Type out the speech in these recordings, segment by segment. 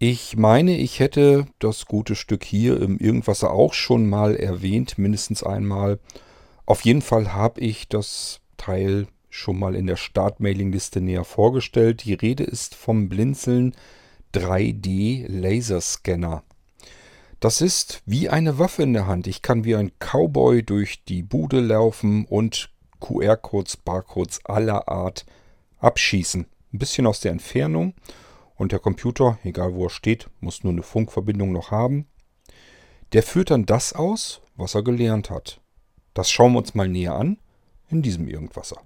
Ich meine, ich hätte das gute Stück hier im Irgendwasser auch schon mal erwähnt, mindestens einmal. Auf jeden Fall habe ich das Teil schon mal in der Startmailingliste näher vorgestellt. Die Rede ist vom Blinzeln 3D Laserscanner. Das ist wie eine Waffe in der Hand. Ich kann wie ein Cowboy durch die Bude laufen und QR-Codes, Barcodes aller Art abschießen. Ein bisschen aus der Entfernung und der Computer, egal wo er steht, muss nur eine Funkverbindung noch haben. Der führt dann das aus, was er gelernt hat. Das schauen wir uns mal näher an in diesem Irgendwasser.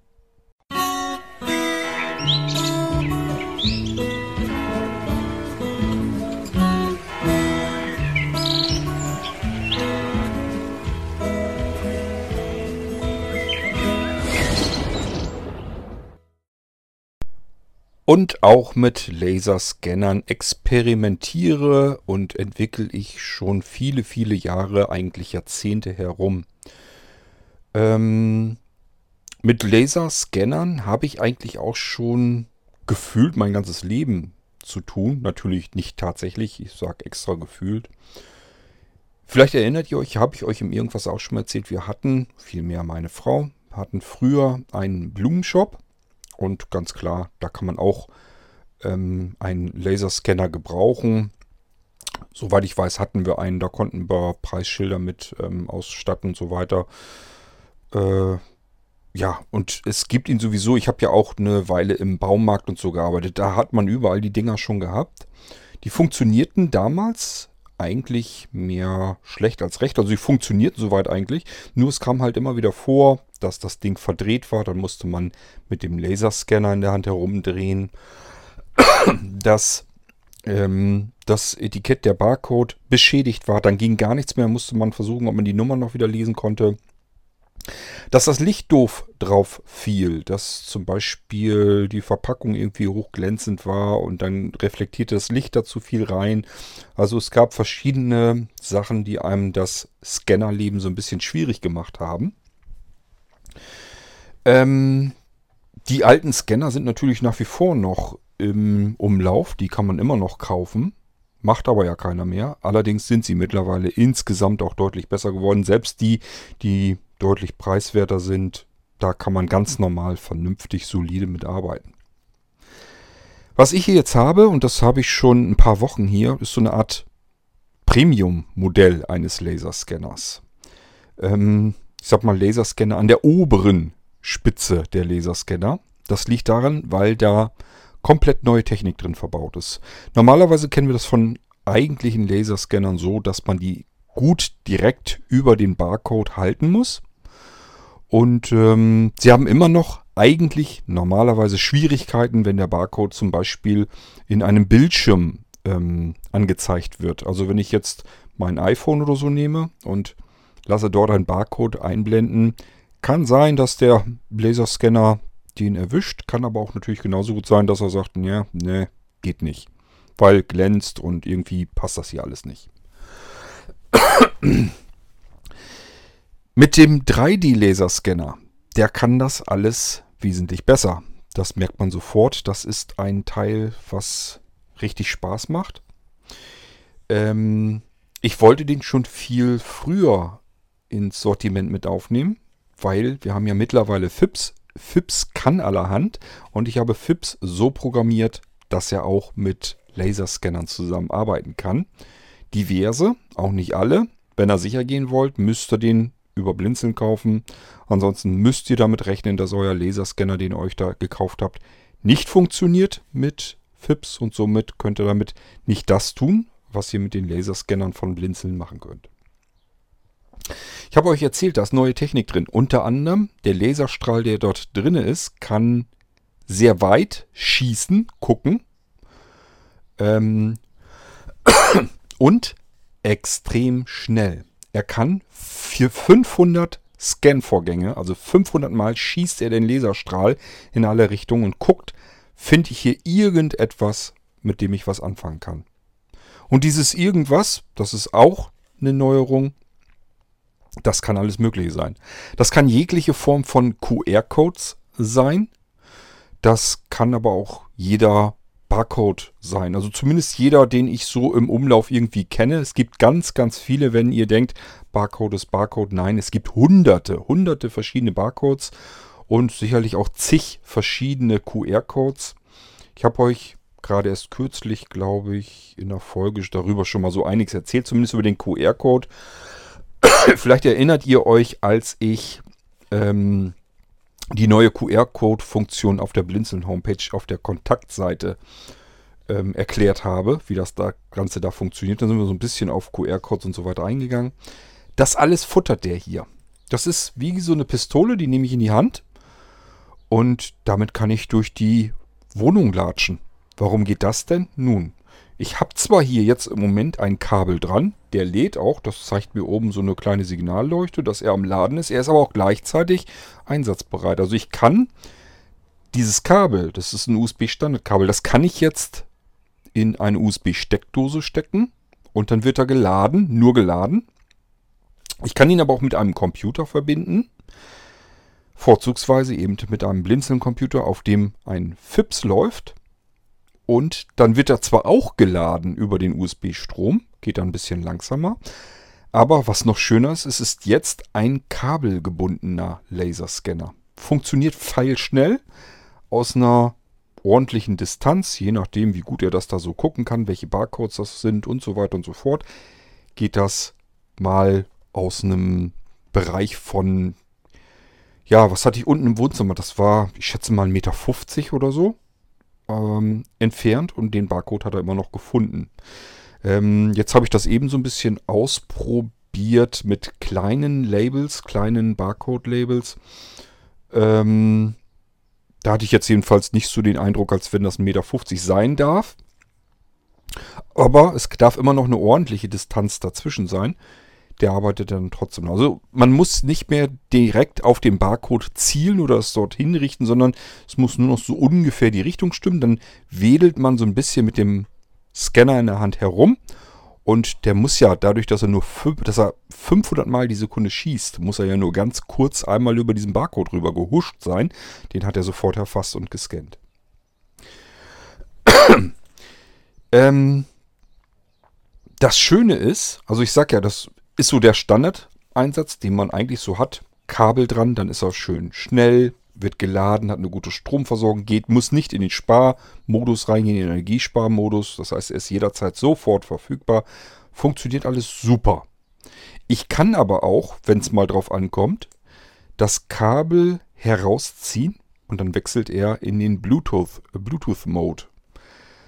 Und auch mit Laserscannern experimentiere und entwickle ich schon viele, viele Jahre, eigentlich Jahrzehnte herum. Ähm, mit Laserscannern habe ich eigentlich auch schon gefühlt mein ganzes Leben zu tun. Natürlich nicht tatsächlich, ich sage extra gefühlt. Vielleicht erinnert ihr euch, habe ich euch im Irgendwas auch schon mal erzählt, wir hatten, vielmehr meine Frau, hatten früher einen Blumenshop und ganz klar, da kann man auch ähm, einen Laserscanner gebrauchen. Soweit ich weiß, hatten wir einen, da konnten wir Preisschilder mit ähm, ausstatten und so weiter. Äh, ja, und es gibt ihn sowieso, ich habe ja auch eine Weile im Baumarkt und so gearbeitet, da hat man überall die Dinger schon gehabt. Die funktionierten damals eigentlich mehr schlecht als recht. Also sie funktionierten soweit eigentlich. Nur es kam halt immer wieder vor, dass das Ding verdreht war. Dann musste man mit dem Laserscanner in der Hand herumdrehen. dass ähm, das Etikett der Barcode beschädigt war. Dann ging gar nichts mehr. Musste man versuchen, ob man die Nummer noch wieder lesen konnte. Dass das Licht doof drauf fiel, dass zum Beispiel die Verpackung irgendwie hochglänzend war und dann reflektierte das Licht dazu viel rein. Also es gab verschiedene Sachen, die einem das Scannerleben so ein bisschen schwierig gemacht haben. Ähm, die alten Scanner sind natürlich nach wie vor noch im Umlauf, die kann man immer noch kaufen. Macht aber ja keiner mehr. Allerdings sind sie mittlerweile insgesamt auch deutlich besser geworden. Selbst die, die deutlich preiswerter sind, da kann man ganz normal, vernünftig, solide mitarbeiten. Was ich hier jetzt habe, und das habe ich schon ein paar Wochen hier, ist so eine Art Premium-Modell eines Laserscanners. Ähm, ich sag mal Laserscanner an der oberen Spitze der Laserscanner. Das liegt daran, weil da komplett neue Technik drin verbaut ist. Normalerweise kennen wir das von eigentlichen Laserscannern so, dass man die gut direkt über den Barcode halten muss. Und ähm, sie haben immer noch eigentlich normalerweise Schwierigkeiten, wenn der Barcode zum Beispiel in einem Bildschirm ähm, angezeigt wird. Also wenn ich jetzt mein iPhone oder so nehme und lasse dort einen Barcode einblenden, kann sein, dass der Laserscanner den erwischt, kann aber auch natürlich genauso gut sein, dass er sagt, ja, ne, geht nicht. Weil glänzt und irgendwie passt das hier alles nicht. Mit dem 3D-Laserscanner, der kann das alles wesentlich besser. Das merkt man sofort. Das ist ein Teil, was richtig Spaß macht. Ähm, ich wollte den schon viel früher ins Sortiment mit aufnehmen, weil wir haben ja mittlerweile FIPS. FIPS kann allerhand und ich habe FIPS so programmiert, dass er auch mit Laserscannern zusammenarbeiten kann. Diverse, auch nicht alle. Wenn ihr sicher gehen wollt, müsst ihr den über Blinzeln kaufen. Ansonsten müsst ihr damit rechnen, dass euer Laserscanner, den ihr euch da gekauft habt, nicht funktioniert mit FIPS und somit könnt ihr damit nicht das tun, was ihr mit den Laserscannern von Blinzeln machen könnt. Ich habe euch erzählt, da ist neue Technik drin. Unter anderem der Laserstrahl, der dort drin ist, kann sehr weit schießen, gucken. Ähm und extrem schnell. Er kann für 500 Scan-Vorgänge, also 500 Mal schießt er den Laserstrahl in alle Richtungen und guckt, finde ich hier irgendetwas, mit dem ich was anfangen kann. Und dieses irgendwas, das ist auch eine Neuerung, das kann alles Mögliche sein. Das kann jegliche Form von QR-Codes sein. Das kann aber auch jeder Barcode sein. Also zumindest jeder, den ich so im Umlauf irgendwie kenne. Es gibt ganz, ganz viele, wenn ihr denkt, Barcode ist Barcode. Nein, es gibt hunderte, hunderte verschiedene Barcodes und sicherlich auch zig verschiedene QR-Codes. Ich habe euch gerade erst kürzlich, glaube ich, in der Folge darüber schon mal so einiges erzählt, zumindest über den QR-Code. Vielleicht erinnert ihr euch, als ich ähm, die neue QR-Code-Funktion auf der Blinzeln-Homepage auf der Kontaktseite ähm, erklärt habe, wie das da, Ganze da funktioniert. Dann sind wir so ein bisschen auf QR-Codes und so weiter eingegangen. Das alles futtert der hier. Das ist wie so eine Pistole, die nehme ich in die Hand und damit kann ich durch die Wohnung latschen. Warum geht das denn? Nun, ich habe zwar hier jetzt im Moment ein Kabel dran, der lädt auch, das zeigt mir oben so eine kleine Signalleuchte, dass er am Laden ist. Er ist aber auch gleichzeitig einsatzbereit. Also ich kann dieses Kabel, das ist ein USB-Standardkabel, das kann ich jetzt in eine USB-Steckdose stecken und dann wird er geladen, nur geladen. Ich kann ihn aber auch mit einem Computer verbinden. Vorzugsweise eben mit einem Blinzeln-Computer, auf dem ein FIPS läuft. Und dann wird er zwar auch geladen über den USB-Strom, geht dann ein bisschen langsamer. Aber was noch schöner ist, es ist jetzt ein kabelgebundener Laserscanner. Funktioniert feilschnell aus einer ordentlichen Distanz, je nachdem, wie gut er das da so gucken kann, welche Barcodes das sind und so weiter und so fort, geht das mal aus einem Bereich von, ja, was hatte ich unten im Wohnzimmer? Das war, ich schätze mal 1,50 Meter oder so ähm, entfernt und den Barcode hat er immer noch gefunden. Ähm, jetzt habe ich das eben so ein bisschen ausprobiert mit kleinen Labels, kleinen Barcode-Labels. Ähm, da hatte ich jetzt jedenfalls nicht so den Eindruck, als wenn das 1,50 Meter sein darf. Aber es darf immer noch eine ordentliche Distanz dazwischen sein. Der arbeitet dann trotzdem. Also man muss nicht mehr direkt auf den Barcode zielen oder es dorthin richten, sondern es muss nur noch so ungefähr die Richtung stimmen. Dann wedelt man so ein bisschen mit dem Scanner in der Hand herum. Und der muss ja, dadurch, dass er nur dass er 500 Mal die Sekunde schießt, muss er ja nur ganz kurz einmal über diesen Barcode rüber gehuscht sein. Den hat er sofort erfasst und gescannt. ähm, das Schöne ist, also ich sag ja, das ist so der Standardeinsatz, den man eigentlich so hat. Kabel dran, dann ist er schön schnell, wird geladen, hat eine gute Stromversorgung, geht, muss nicht in den Sparmodus reingehen, in den Energiesparmodus. Das heißt, er ist jederzeit sofort verfügbar. Funktioniert alles super. Ich kann aber auch, wenn es mal drauf ankommt, das Kabel herausziehen und dann wechselt er in den Bluetooth, äh, Bluetooth Mode.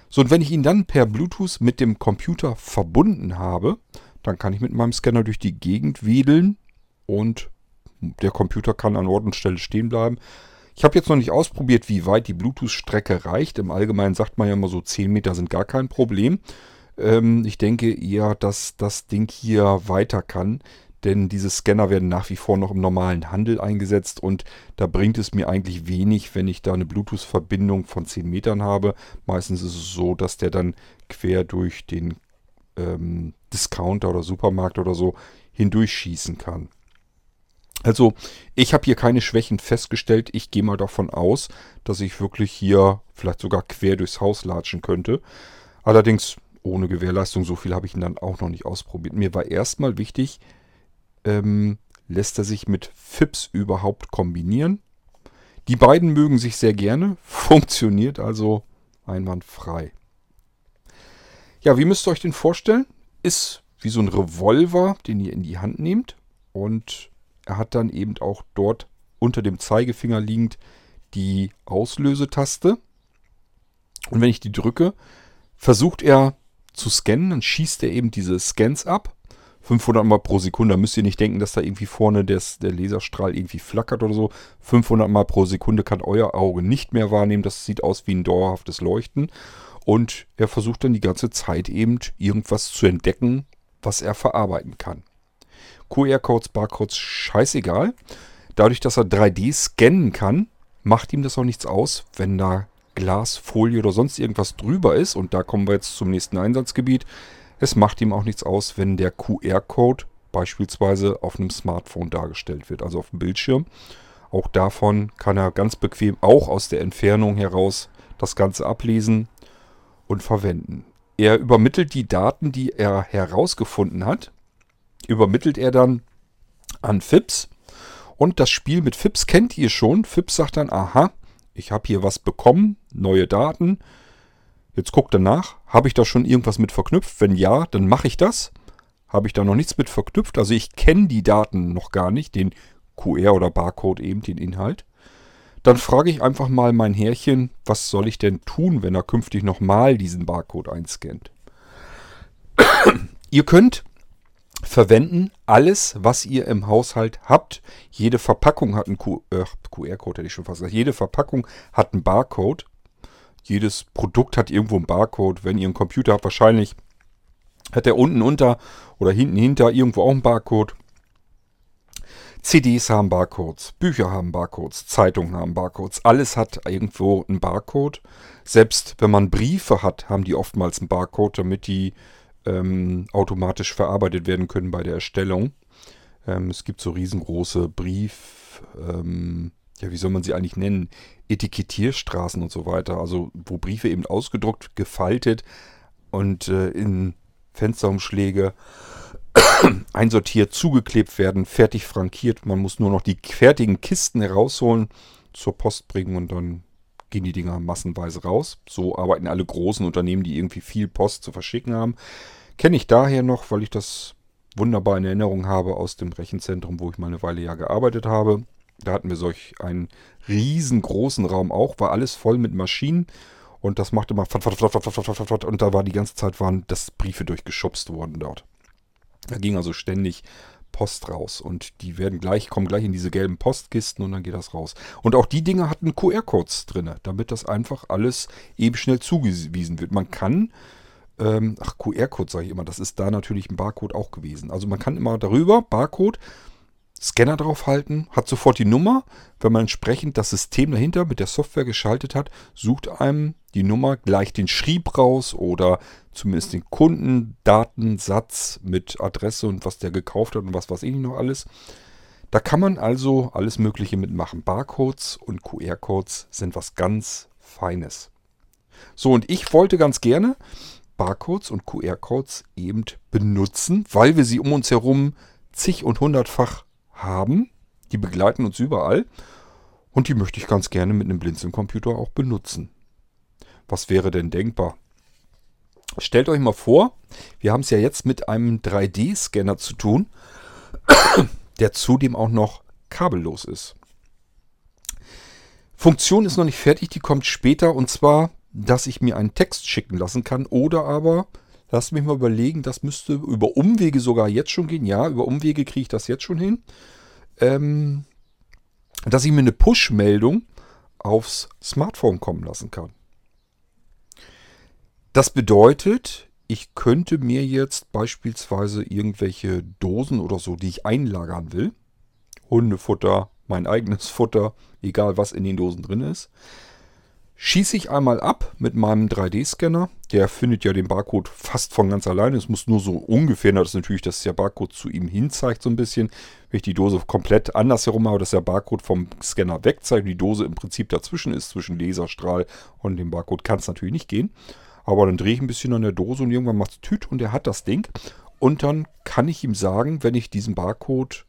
So, und wenn ich ihn dann per Bluetooth mit dem Computer verbunden habe, dann kann ich mit meinem Scanner durch die Gegend wedeln und der Computer kann an Ort und Stelle stehen bleiben. Ich habe jetzt noch nicht ausprobiert, wie weit die Bluetooth-Strecke reicht. Im Allgemeinen sagt man ja immer so 10 Meter sind gar kein Problem. Ähm, ich denke eher, dass das Ding hier weiter kann, denn diese Scanner werden nach wie vor noch im normalen Handel eingesetzt und da bringt es mir eigentlich wenig, wenn ich da eine Bluetooth-Verbindung von 10 Metern habe. Meistens ist es so, dass der dann quer durch den ähm, Discounter oder Supermarkt oder so hindurchschießen kann. Also ich habe hier keine Schwächen festgestellt. Ich gehe mal davon aus, dass ich wirklich hier vielleicht sogar quer durchs Haus latschen könnte. Allerdings ohne Gewährleistung, so viel habe ich ihn dann auch noch nicht ausprobiert. Mir war erstmal wichtig, ähm, lässt er sich mit FIPS überhaupt kombinieren. Die beiden mögen sich sehr gerne, funktioniert also einwandfrei. Ja, wie müsst ihr euch den vorstellen? Ist wie so ein Revolver, den ihr in die Hand nehmt und er hat dann eben auch dort unter dem Zeigefinger liegend die Auslösetaste. Und wenn ich die drücke, versucht er zu scannen, dann schießt er eben diese Scans ab. 500 Mal pro Sekunde. Da müsst ihr nicht denken, dass da irgendwie vorne des, der Laserstrahl irgendwie flackert oder so. 500 Mal pro Sekunde kann euer Auge nicht mehr wahrnehmen. Das sieht aus wie ein dauerhaftes Leuchten. Und er versucht dann die ganze Zeit eben irgendwas zu entdecken, was er verarbeiten kann. QR-Codes, Barcodes, scheißegal. Dadurch, dass er 3D scannen kann, macht ihm das auch nichts aus, wenn da Glas, Folie oder sonst irgendwas drüber ist. Und da kommen wir jetzt zum nächsten Einsatzgebiet. Es macht ihm auch nichts aus, wenn der QR-Code beispielsweise auf einem Smartphone dargestellt wird, also auf dem Bildschirm. Auch davon kann er ganz bequem, auch aus der Entfernung heraus, das Ganze ablesen. Und verwenden. Er übermittelt die Daten, die er herausgefunden hat, übermittelt er dann an FIPS. Und das Spiel mit FIPS kennt ihr schon. FIPS sagt dann, aha, ich habe hier was bekommen, neue Daten. Jetzt guckt er nach, habe ich da schon irgendwas mit verknüpft? Wenn ja, dann mache ich das. Habe ich da noch nichts mit verknüpft? Also ich kenne die Daten noch gar nicht, den QR oder Barcode eben, den Inhalt. Dann frage ich einfach mal mein Härchen, was soll ich denn tun, wenn er künftig nochmal diesen Barcode einscannt. ihr könnt verwenden alles, was ihr im Haushalt habt. Jede Verpackung hat einen äh, QR-Code, hätte ich schon fast gesagt. Jede Verpackung hat einen Barcode. Jedes Produkt hat irgendwo einen Barcode. Wenn ihr einen Computer habt, wahrscheinlich hat er unten unter oder hinten hinter irgendwo auch einen Barcode. CDs haben Barcodes, Bücher haben Barcodes, Zeitungen haben Barcodes. Alles hat irgendwo einen Barcode. Selbst wenn man Briefe hat, haben die oftmals einen Barcode, damit die ähm, automatisch verarbeitet werden können bei der Erstellung. Ähm, es gibt so riesengroße Brief, ähm, ja, wie soll man sie eigentlich nennen? Etikettierstraßen und so weiter. Also wo Briefe eben ausgedruckt, gefaltet und äh, in Fensterumschläge einsortiert, zugeklebt werden, fertig frankiert. Man muss nur noch die fertigen Kisten herausholen, zur Post bringen und dann gehen die Dinger massenweise raus. So arbeiten alle großen Unternehmen, die irgendwie viel Post zu verschicken haben. Kenne ich daher noch, weil ich das wunderbar in Erinnerung habe aus dem Rechenzentrum, wo ich mal eine Weile ja gearbeitet habe. Da hatten wir solch einen riesengroßen Raum auch, war alles voll mit Maschinen und das machte mal und da war die ganze Zeit waren das Briefe durchgeschubst worden dort. Da ging also ständig Post raus und die werden gleich, kommen gleich in diese gelben Postkisten und dann geht das raus. Und auch die Dinger hatten QR-Codes drin, damit das einfach alles eben schnell zugewiesen wird. Man kann, ähm, ach QR-Code sage ich immer, das ist da natürlich ein Barcode auch gewesen. Also man kann immer darüber, Barcode, Scanner draufhalten, hat sofort die Nummer. Wenn man entsprechend das System dahinter mit der Software geschaltet hat, sucht einem die Nummer gleich den Schrieb raus oder zumindest den Kundendatensatz mit Adresse und was der gekauft hat und was weiß ich noch alles. Da kann man also alles Mögliche mitmachen. Barcodes und QR-Codes sind was ganz Feines. So, und ich wollte ganz gerne Barcodes und QR-Codes eben benutzen, weil wir sie um uns herum zig und hundertfach haben. Die begleiten uns überall. Und die möchte ich ganz gerne mit einem Blinzeln-Computer auch benutzen. Was wäre denn denkbar? Stellt euch mal vor, wir haben es ja jetzt mit einem 3D-Scanner zu tun, der zudem auch noch kabellos ist. Funktion ist noch nicht fertig, die kommt später und zwar, dass ich mir einen Text schicken lassen kann oder aber, lasst mich mal überlegen, das müsste über Umwege sogar jetzt schon gehen. Ja, über Umwege kriege ich das jetzt schon hin. Ähm, dass ich mir eine Push-Meldung aufs Smartphone kommen lassen kann. Das bedeutet, ich könnte mir jetzt beispielsweise irgendwelche Dosen oder so, die ich einlagern will, Hundefutter, mein eigenes Futter, egal was in den Dosen drin ist, schieße ich einmal ab mit meinem 3D-Scanner. Der findet ja den Barcode fast von ganz alleine. Es muss nur so ungefähr, das ist natürlich, dass der Barcode zu ihm hin zeigt so ein bisschen. Wenn ich die Dose komplett andersherum habe, dass der Barcode vom Scanner wegzeigt, die Dose im Prinzip dazwischen ist, zwischen Laserstrahl und dem Barcode, kann es natürlich nicht gehen. Aber dann drehe ich ein bisschen an der Dose und irgendwann macht es Tüt und er hat das Ding. Und dann kann ich ihm sagen, wenn ich diesen Barcode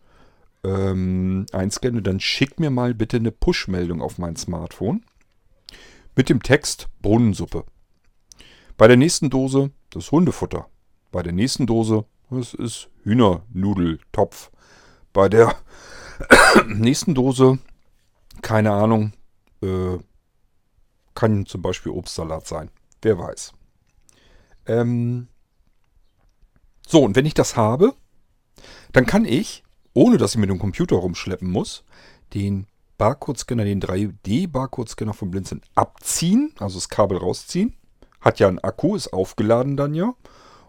ähm, einscanne, dann schick mir mal bitte eine Push-Meldung auf mein Smartphone mit dem Text Brunnensuppe. Bei der nächsten Dose das Hundefutter. Bei der nächsten Dose das ist Hühnernudeltopf. Bei der nächsten Dose, keine Ahnung, äh, kann zum Beispiel Obstsalat sein. Wer weiß. Ähm so, und wenn ich das habe, dann kann ich, ohne dass ich mit dem Computer rumschleppen muss, den Barcode-Scanner, den 3D-Barcode-Scanner vom Blinzeln abziehen, also das Kabel rausziehen. Hat ja einen Akku, ist aufgeladen dann ja.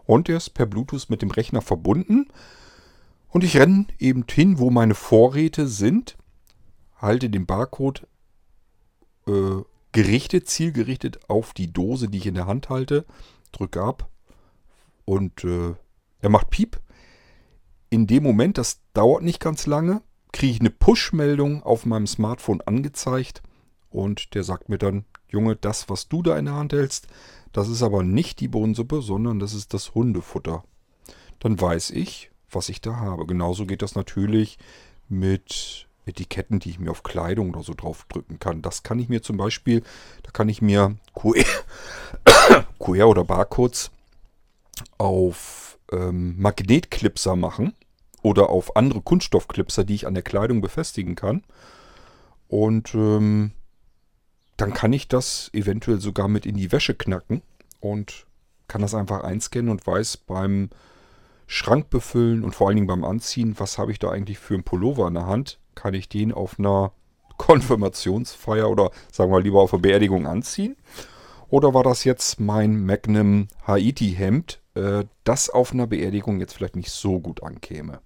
Und der ist per Bluetooth mit dem Rechner verbunden. Und ich renne eben hin, wo meine Vorräte sind, halte den Barcode äh, gerichtet, zielgerichtet auf die Dose, die ich in der Hand halte, drücke ab und äh, er macht Piep. In dem Moment, das dauert nicht ganz lange, kriege ich eine Push-Meldung auf meinem Smartphone angezeigt und der sagt mir dann, Junge, das, was du da in der Hand hältst, Das ist aber nicht die Bohnensuppe, sondern das ist das Hundefutter. Dann weiß ich, was ich da habe. Genauso geht das natürlich mit Etiketten, die ich mir auf Kleidung oder so draufdrücken kann. Das kann ich mir zum Beispiel, da kann ich mir QR, QR oder Barcodes auf ähm, Magnetklipser machen oder auf andere Kunststoffklipser, die ich an der Kleidung befestigen kann. Und ähm, dann kann ich das eventuell sogar mit in die Wäsche knacken und kann das einfach einscannen und weiß beim Schrank befüllen und vor allen Dingen beim Anziehen, was habe ich da eigentlich für einen Pullover in der Hand, kann ich den auf einer Konfirmationsfeier oder sagen wir lieber auf einer Beerdigung anziehen. Oder war das jetzt mein Magnum Haiti-Hemd, äh, das auf einer Beerdigung jetzt vielleicht nicht so gut ankäme?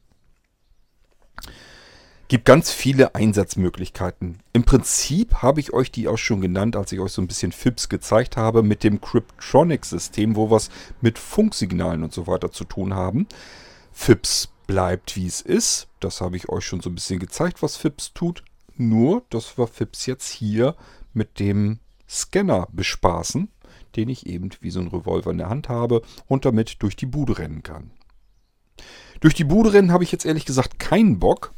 Gibt ganz viele Einsatzmöglichkeiten. Im Prinzip habe ich euch die auch schon genannt, als ich euch so ein bisschen FIPS gezeigt habe mit dem Cryptronic-System, wo wir es mit Funksignalen und so weiter zu tun haben. FIPS bleibt wie es ist. Das habe ich euch schon so ein bisschen gezeigt, was FIPS tut. Nur, dass wir FIPS jetzt hier mit dem Scanner bespaßen, den ich eben wie so ein Revolver in der Hand habe und damit durch die Bude rennen kann. Durch die Bude rennen habe ich jetzt ehrlich gesagt keinen Bock.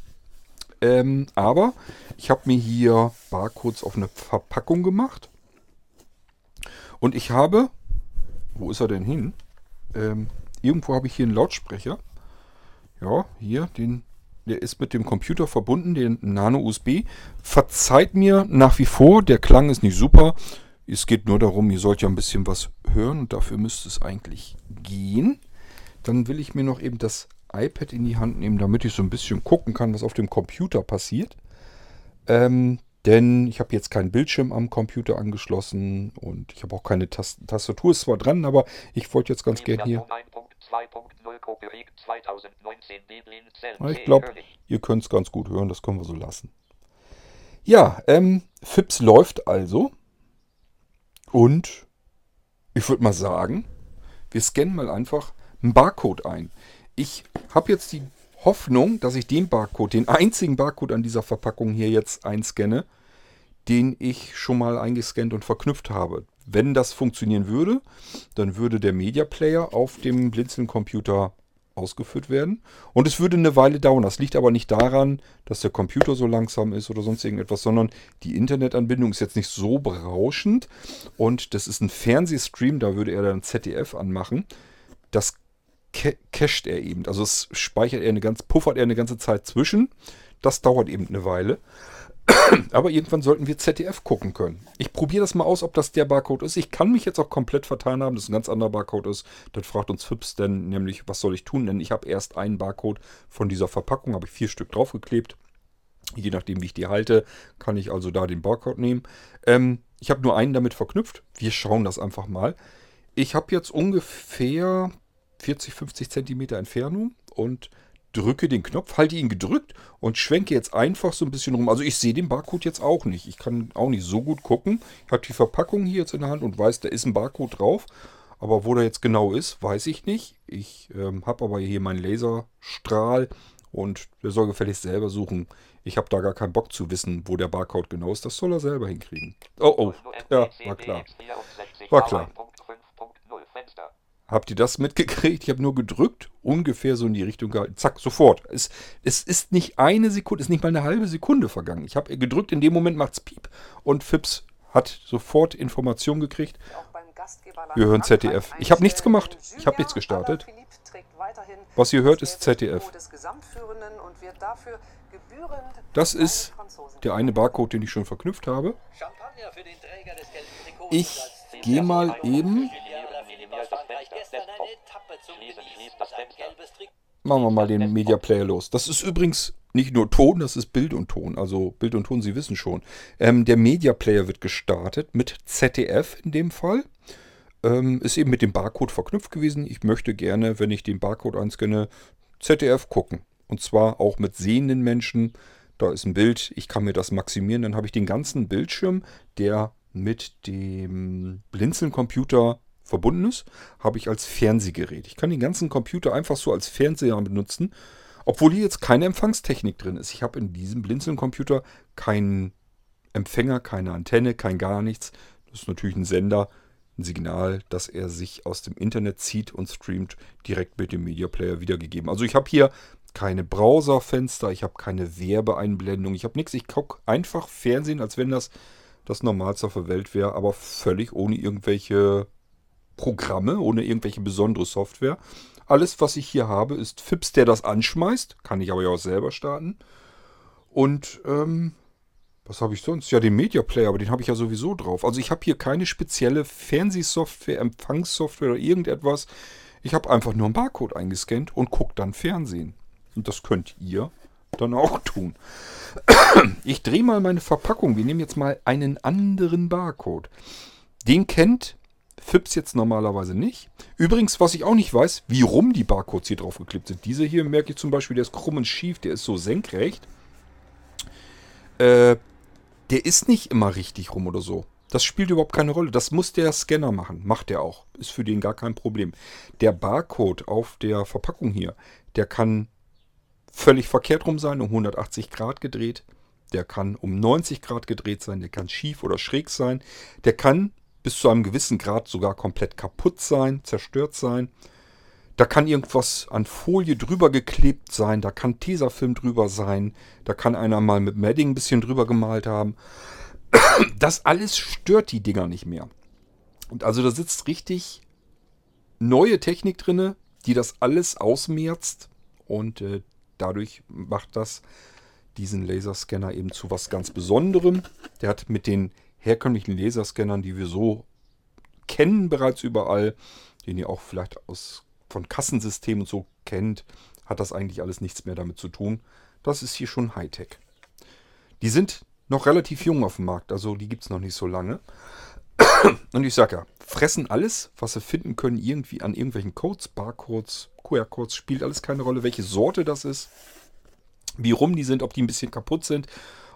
Ähm, aber ich habe mir hier Barcodes auf eine Verpackung gemacht. Und ich habe, wo ist er denn hin? Ähm, irgendwo habe ich hier einen Lautsprecher. Ja, hier, den, der ist mit dem Computer verbunden, den Nano USB. Verzeiht mir nach wie vor, der Klang ist nicht super. Es geht nur darum, ihr sollt ja ein bisschen was hören und dafür müsste es eigentlich gehen. Dann will ich mir noch eben das iPad in die Hand nehmen, damit ich so ein bisschen gucken kann, was auf dem Computer passiert. Ähm, denn ich habe jetzt keinen Bildschirm am Computer angeschlossen und ich habe auch keine Tast Tastatur, ist zwar dran, aber ich wollte jetzt ganz gerne hier. Ich glaube, ihr könnt es ganz gut hören, das können wir so lassen. Ja, ähm, FIPS läuft also. Und ich würde mal sagen, wir scannen mal einfach einen Barcode ein. Ich habe jetzt die Hoffnung, dass ich den Barcode, den einzigen Barcode an dieser Verpackung hier jetzt einscanne, den ich schon mal eingescannt und verknüpft habe. Wenn das funktionieren würde, dann würde der Media Player auf dem Blinzeln-Computer ausgeführt werden. Und es würde eine Weile dauern. Das liegt aber nicht daran, dass der Computer so langsam ist oder sonst irgendetwas, sondern die Internetanbindung ist jetzt nicht so berauschend. Und das ist ein Fernsehstream, da würde er dann ZDF anmachen. Das cached er eben. Also es speichert er eine ganz, puffert er eine ganze Zeit zwischen. Das dauert eben eine Weile. Aber irgendwann sollten wir ZDF gucken können. Ich probiere das mal aus, ob das der Barcode ist. Ich kann mich jetzt auch komplett vertan haben, dass es ein ganz anderer Barcode ist. Dann fragt uns Fips denn nämlich, was soll ich tun? Denn ich habe erst einen Barcode von dieser Verpackung, habe ich vier Stück draufgeklebt. Je nachdem, wie ich die halte, kann ich also da den Barcode nehmen. Ähm, ich habe nur einen damit verknüpft. Wir schauen das einfach mal. Ich habe jetzt ungefähr 40, 50 Zentimeter Entfernung und drücke den Knopf, halte ihn gedrückt und schwenke jetzt einfach so ein bisschen rum. Also ich sehe den Barcode jetzt auch nicht. Ich kann auch nicht so gut gucken. Ich habe die Verpackung hier jetzt in der Hand und weiß, da ist ein Barcode drauf. Aber wo der jetzt genau ist, weiß ich nicht. Ich ähm, habe aber hier meinen Laserstrahl und der soll gefälligst selber suchen. Ich habe da gar keinen Bock zu wissen, wo der Barcode genau ist. Das soll er selber hinkriegen. Oh, oh. Ja, war klar. War klar. Habt ihr das mitgekriegt? Ich habe nur gedrückt, ungefähr so in die Richtung gehalten. Zack, sofort. Es, es ist nicht eine Sekunde, es ist nicht mal eine halbe Sekunde vergangen. Ich habe gedrückt, in dem Moment macht es Piep und Fips hat sofort Informationen gekriegt. Wir hören ZDF. Ich habe nichts gemacht. Ich habe nichts gestartet. Was ihr hört, ist ZDF. Das ist der eine Barcode, den ich schon verknüpft habe. Ich gehe mal eben Machen wir mal den Media Player los. Das ist übrigens nicht nur Ton, das ist Bild und Ton. Also Bild und Ton, Sie wissen schon. Ähm, der Media Player wird gestartet mit ZDF in dem Fall. Ähm, ist eben mit dem Barcode verknüpft gewesen. Ich möchte gerne, wenn ich den Barcode einscanne, ZDF gucken. Und zwar auch mit sehenden Menschen. Da ist ein Bild, ich kann mir das maximieren. Dann habe ich den ganzen Bildschirm, der mit dem Blinzeln-Computer verbunden ist, habe ich als Fernsehgerät. Ich kann den ganzen Computer einfach so als Fernseher benutzen, obwohl hier jetzt keine Empfangstechnik drin ist. Ich habe in diesem Blinzeln-Computer keinen Empfänger, keine Antenne, kein gar nichts. Das ist natürlich ein Sender, ein Signal, das er sich aus dem Internet zieht und streamt, direkt mit dem Media Player wiedergegeben. Also ich habe hier keine Browserfenster, ich habe keine Werbeeinblendung, ich habe nichts. Ich gucke einfach Fernsehen, als wenn das das Normalste auf der Welt wäre, aber völlig ohne irgendwelche Programme, ohne irgendwelche besondere Software. Alles, was ich hier habe, ist Fips, der das anschmeißt. Kann ich aber ja auch selber starten. Und ähm, was habe ich sonst? Ja, den Media Player, aber den habe ich ja sowieso drauf. Also ich habe hier keine spezielle Fernsehsoftware, Empfangssoftware oder irgendetwas. Ich habe einfach nur einen Barcode eingescannt und gucke dann Fernsehen. Und das könnt ihr dann auch tun. Ich drehe mal meine Verpackung. Wir nehmen jetzt mal einen anderen Barcode. Den kennt FIPS jetzt normalerweise nicht. Übrigens, was ich auch nicht weiß, wie rum die Barcodes hier drauf geklebt sind. Diese hier merke ich zum Beispiel, der ist krumm und schief, der ist so senkrecht. Äh, der ist nicht immer richtig rum oder so. Das spielt überhaupt keine Rolle. Das muss der Scanner machen. Macht er auch. Ist für den gar kein Problem. Der Barcode auf der Verpackung hier, der kann völlig verkehrt rum sein, um 180 Grad gedreht. Der kann um 90 Grad gedreht sein. Der kann schief oder schräg sein. Der kann bis zu einem gewissen Grad sogar komplett kaputt sein, zerstört sein. Da kann irgendwas an Folie drüber geklebt sein, da kann Tesafilm drüber sein, da kann einer mal mit Madding ein bisschen drüber gemalt haben. Das alles stört die Dinger nicht mehr. Und also da sitzt richtig neue Technik drin, die das alles ausmerzt und äh, dadurch macht das diesen Laserscanner eben zu was ganz Besonderem. Der hat mit den herkömmlichen Laserscannern, die wir so kennen bereits überall, den ihr auch vielleicht aus, von Kassensystemen so kennt, hat das eigentlich alles nichts mehr damit zu tun. Das ist hier schon Hightech. Die sind noch relativ jung auf dem Markt, also die gibt es noch nicht so lange. Und ich sage ja, fressen alles, was sie finden können, irgendwie an irgendwelchen Codes, Barcodes, QR-Codes, spielt alles keine Rolle, welche Sorte das ist, wie rum die sind, ob die ein bisschen kaputt sind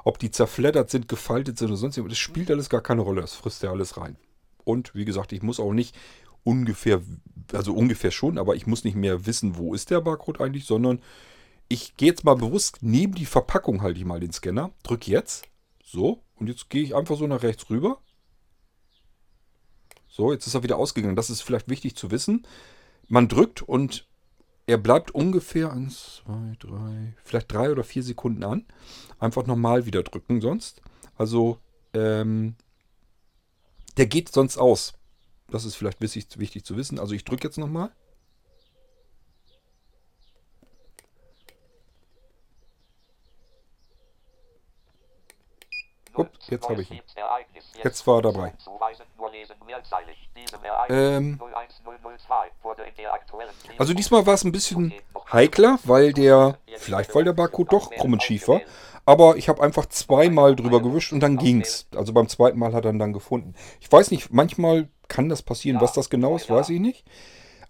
ob die zerfleddert sind, gefaltet sind oder sonst irgendwas, das spielt alles gar keine Rolle. Das frisst ja alles rein. Und wie gesagt, ich muss auch nicht ungefähr, also ungefähr schon, aber ich muss nicht mehr wissen, wo ist der Barcode eigentlich, sondern ich gehe jetzt mal bewusst neben die Verpackung halte ich mal den Scanner, drücke jetzt, so, und jetzt gehe ich einfach so nach rechts rüber. So, jetzt ist er wieder ausgegangen. Das ist vielleicht wichtig zu wissen. Man drückt und er bleibt ungefähr 1, 2, 3, vielleicht 3 oder 4 Sekunden an. Einfach nochmal wieder drücken sonst. Also, ähm, der geht sonst aus. Das ist vielleicht wichtig, wichtig zu wissen. Also ich drücke jetzt nochmal. Upp, jetzt habe ich ihn. Jetzt war er dabei. Ähm, also diesmal war es ein bisschen heikler, weil der, vielleicht weil der Barcode doch krumm und schief war, aber ich habe einfach zweimal drüber gewischt und dann ging's. Also beim zweiten Mal hat er ihn dann gefunden. Ich weiß nicht, manchmal kann das passieren. Was das genau ist, weiß ich nicht.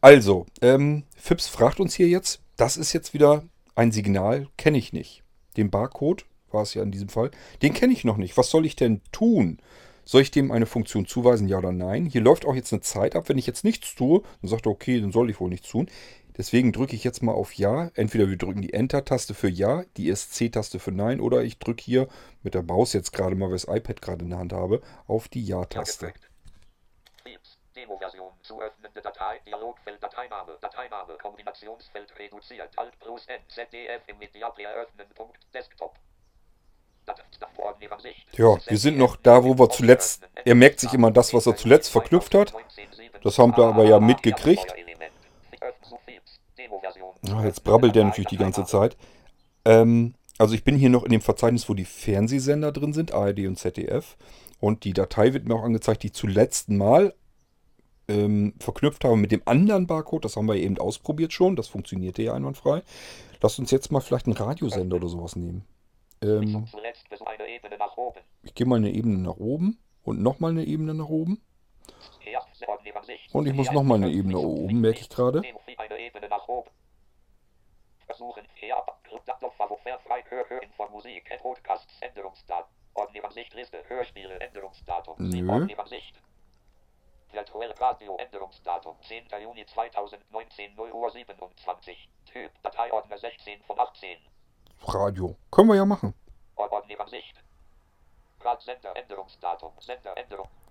Also, ähm, Fips fragt uns hier jetzt, das ist jetzt wieder ein Signal, kenne ich nicht. Den Barcode war es ja in diesem Fall. Den kenne ich noch nicht. Was soll ich denn tun? Soll ich dem eine Funktion zuweisen, ja oder nein? Hier läuft auch jetzt eine Zeit ab. Wenn ich jetzt nichts tue, dann sagt er, okay, dann soll ich wohl nichts tun. Deswegen drücke ich jetzt mal auf Ja. Entweder wir drücken die Enter-Taste für Ja, die ESC-Taste für Nein oder ich drücke hier mit der Maus jetzt gerade mal, weil ich das iPad gerade in der Hand habe, auf die Ja-Taste. Demo-Version zu öffnende Datei, Dialogfeld, Dateiname, Dateiname, Kombinationsfeld reduziert, Alt plus N, ZDF im Mediaplayer öffnen, Punkt, Desktop. Ja, wir sind noch da, wo wir zuletzt. Er merkt sich immer das, was er zuletzt verknüpft hat. Das haben wir aber ja mitgekriegt. Ja, jetzt brabbelt der natürlich die ganze Zeit. Ähm, also ich bin hier noch in dem Verzeichnis, wo die Fernsehsender drin sind, ARD und ZDF. Und die Datei wird mir auch angezeigt, die zuletzt mal ähm, verknüpft habe mit dem anderen Barcode. Das haben wir eben ausprobiert schon. Das funktionierte ja einwandfrei. Lass uns jetzt mal vielleicht einen Radiosender oder sowas nehmen. Ähm, ich gehe mal eine Ebene nach oben und nochmal eine Ebene nach oben. Und ich muss nochmal eine Ebene nach oben, merke ich gerade. Versuchen, Nö. Virtuelle Radio Änderungsdatum 10. Juni 2019 0 Uhr 27. Typ Dateiordner 16 von 18. Radio. Können wir ja machen. Sender Änderungsdatum. Sender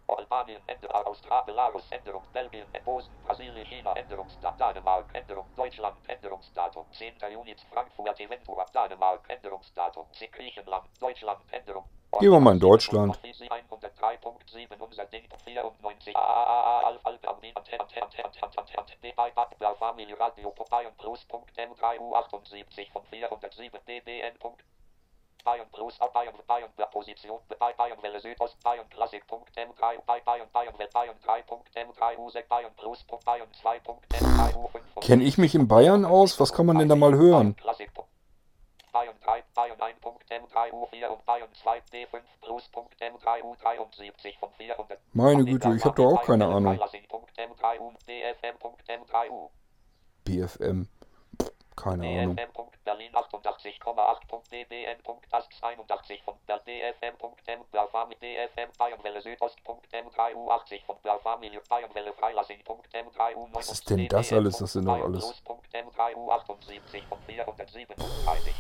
Albanien, Änderung, Australien, Belarus, Änderung, Belgien, Posen, Brasilien, China, Änderungsdatum, Dänemark, Änderung, Deutschland, Änderungsdatum, 10. Juni, Frankfurt, Eventura, Dänemark, Änderungsdatum, Griechenland, Deutschland, Änderung. Gehen wir mal in Deutschland. 103.7, unser Ding, 94, Alphabet, Familie, Radio, Popeye und Plus.m3 U78 von 407, DBN. Bayern Plus, Bayern, Bayern, Position, Bayern Welle Südost, Bayern Klassik.m3, Bayern, Bayern, Bayern 3.m3, U6, Bayern Plus, Bayern 2.m3, U5. Kenne ich mich in Bayern aus? Was kann man denn da mal hören? Bayern 3, Bayern 1.m3, U4 und Bayern 2, D5 Plus.m3, U73 von 400. Meine Güte, ich habe doch auch keine Ahnung. DFM.m3U. BFM. Pff, keine Ahnung. Berlin 88,8. dbn.ast 81 von dfm.m Blaufam dfm Bayernwelle Südost.m3 U80 von Blaufamilie Bayernwelle Freilassing.m3 U9 Was ist denn das alles? Das sind doch alles. M3 U78 von 437.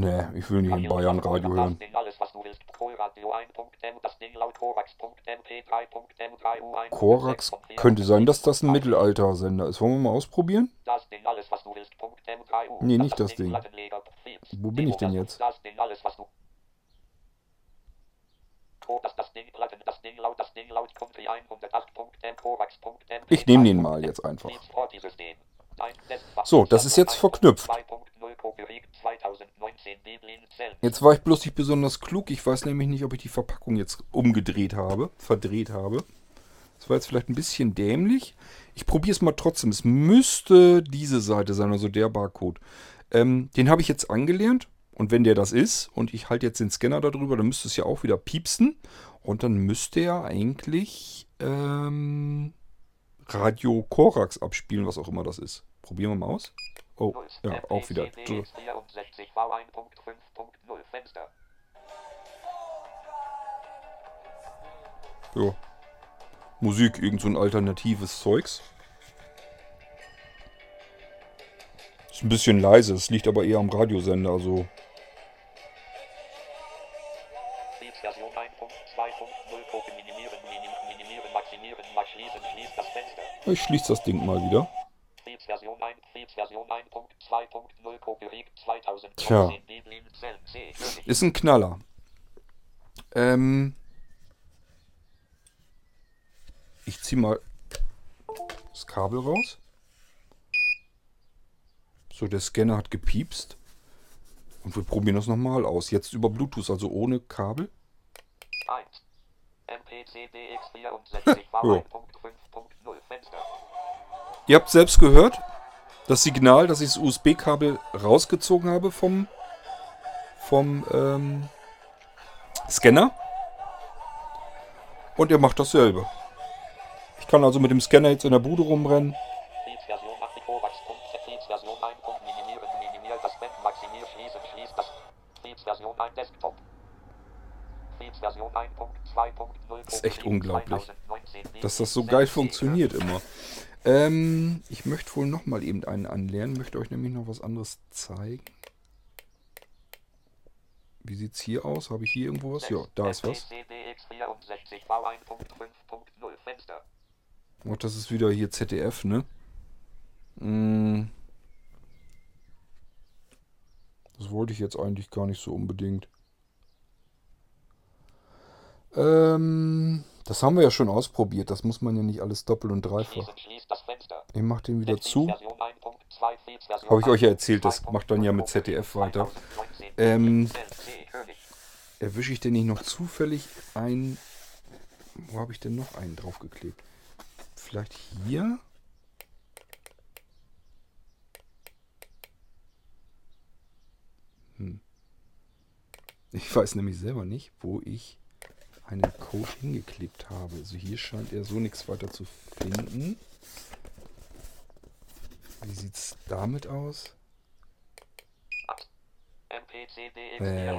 Nee, ich will nicht in Bayern Radio hören. Alles, was du willst. Koradio 1.m, das Ding laut Korax.mp3.m3 U1. Korax könnte sein, dass das ein Mittelalter-Sender ist. Wollen wir mal ausprobieren? Das Ding alles, was du willst. M3U. Nee, nicht das Ding. Wo bin ich denn jetzt? Das Ding alles, was du das, das Ding Platten, das Ding laut, das Ding laut, Country 108.m, Korax.m. Ich nehme den mal jetzt einfach. So, das ist jetzt verknüpft. Jetzt war ich bloß nicht besonders klug. Ich weiß nämlich nicht, ob ich die Verpackung jetzt umgedreht habe, verdreht habe. Das war jetzt vielleicht ein bisschen dämlich. Ich probiere es mal trotzdem. Es müsste diese Seite sein, also der Barcode. Ähm, den habe ich jetzt angelernt. Und wenn der das ist und ich halte jetzt den Scanner darüber, dann müsste es ja auch wieder piepsen. Und dann müsste er eigentlich ähm, Radio Korax abspielen, was auch immer das ist. Probieren wir mal aus. Oh, ja, auch wieder. Ja. Musik, irgend so ein alternatives Zeugs. Ist ein bisschen leise, es liegt aber eher am Radiosender, also. Ich schließe das Ding mal wieder. Tja. Ist ein Knaller. Ähm. Ich ziehe mal das Kabel raus. So, der Scanner hat gepiepst. Und wir probieren das nochmal aus. Jetzt über Bluetooth, also ohne Kabel. 1. MPCDX 64 V1.5.0 Fenster. Ihr habt selbst gehört, das Signal, dass ich das USB-Kabel rausgezogen habe vom, vom ähm, Scanner. Und er macht dasselbe. Ich kann also mit dem Scanner jetzt in der Bude rumrennen. Das ist echt unglaublich, dass das so geil funktioniert immer. Ähm, ich möchte wohl noch mal eben einen anlernen. Möchte euch nämlich noch was anderes zeigen. Wie sieht's hier aus? Habe ich hier irgendwo was? Ja, da ist was. Oh, das ist wieder hier ZDF, ne? Hm. Das wollte ich jetzt eigentlich gar nicht so unbedingt. Ähm, das haben wir ja schon ausprobiert. Das muss man ja nicht alles doppelt und dreifach. Ich mach den wieder zu. Habe ich euch ja erzählt, das macht dann ja mit ZDF weiter. Ähm, erwische ich denn nicht noch zufällig ein... Wo habe ich denn noch einen draufgeklebt? Vielleicht hier? Hm. Ich weiß nämlich selber nicht, wo ich einen Code hingeklebt habe. Also hier scheint er so nichts weiter zu finden. Wie sieht es damit aus? Äh.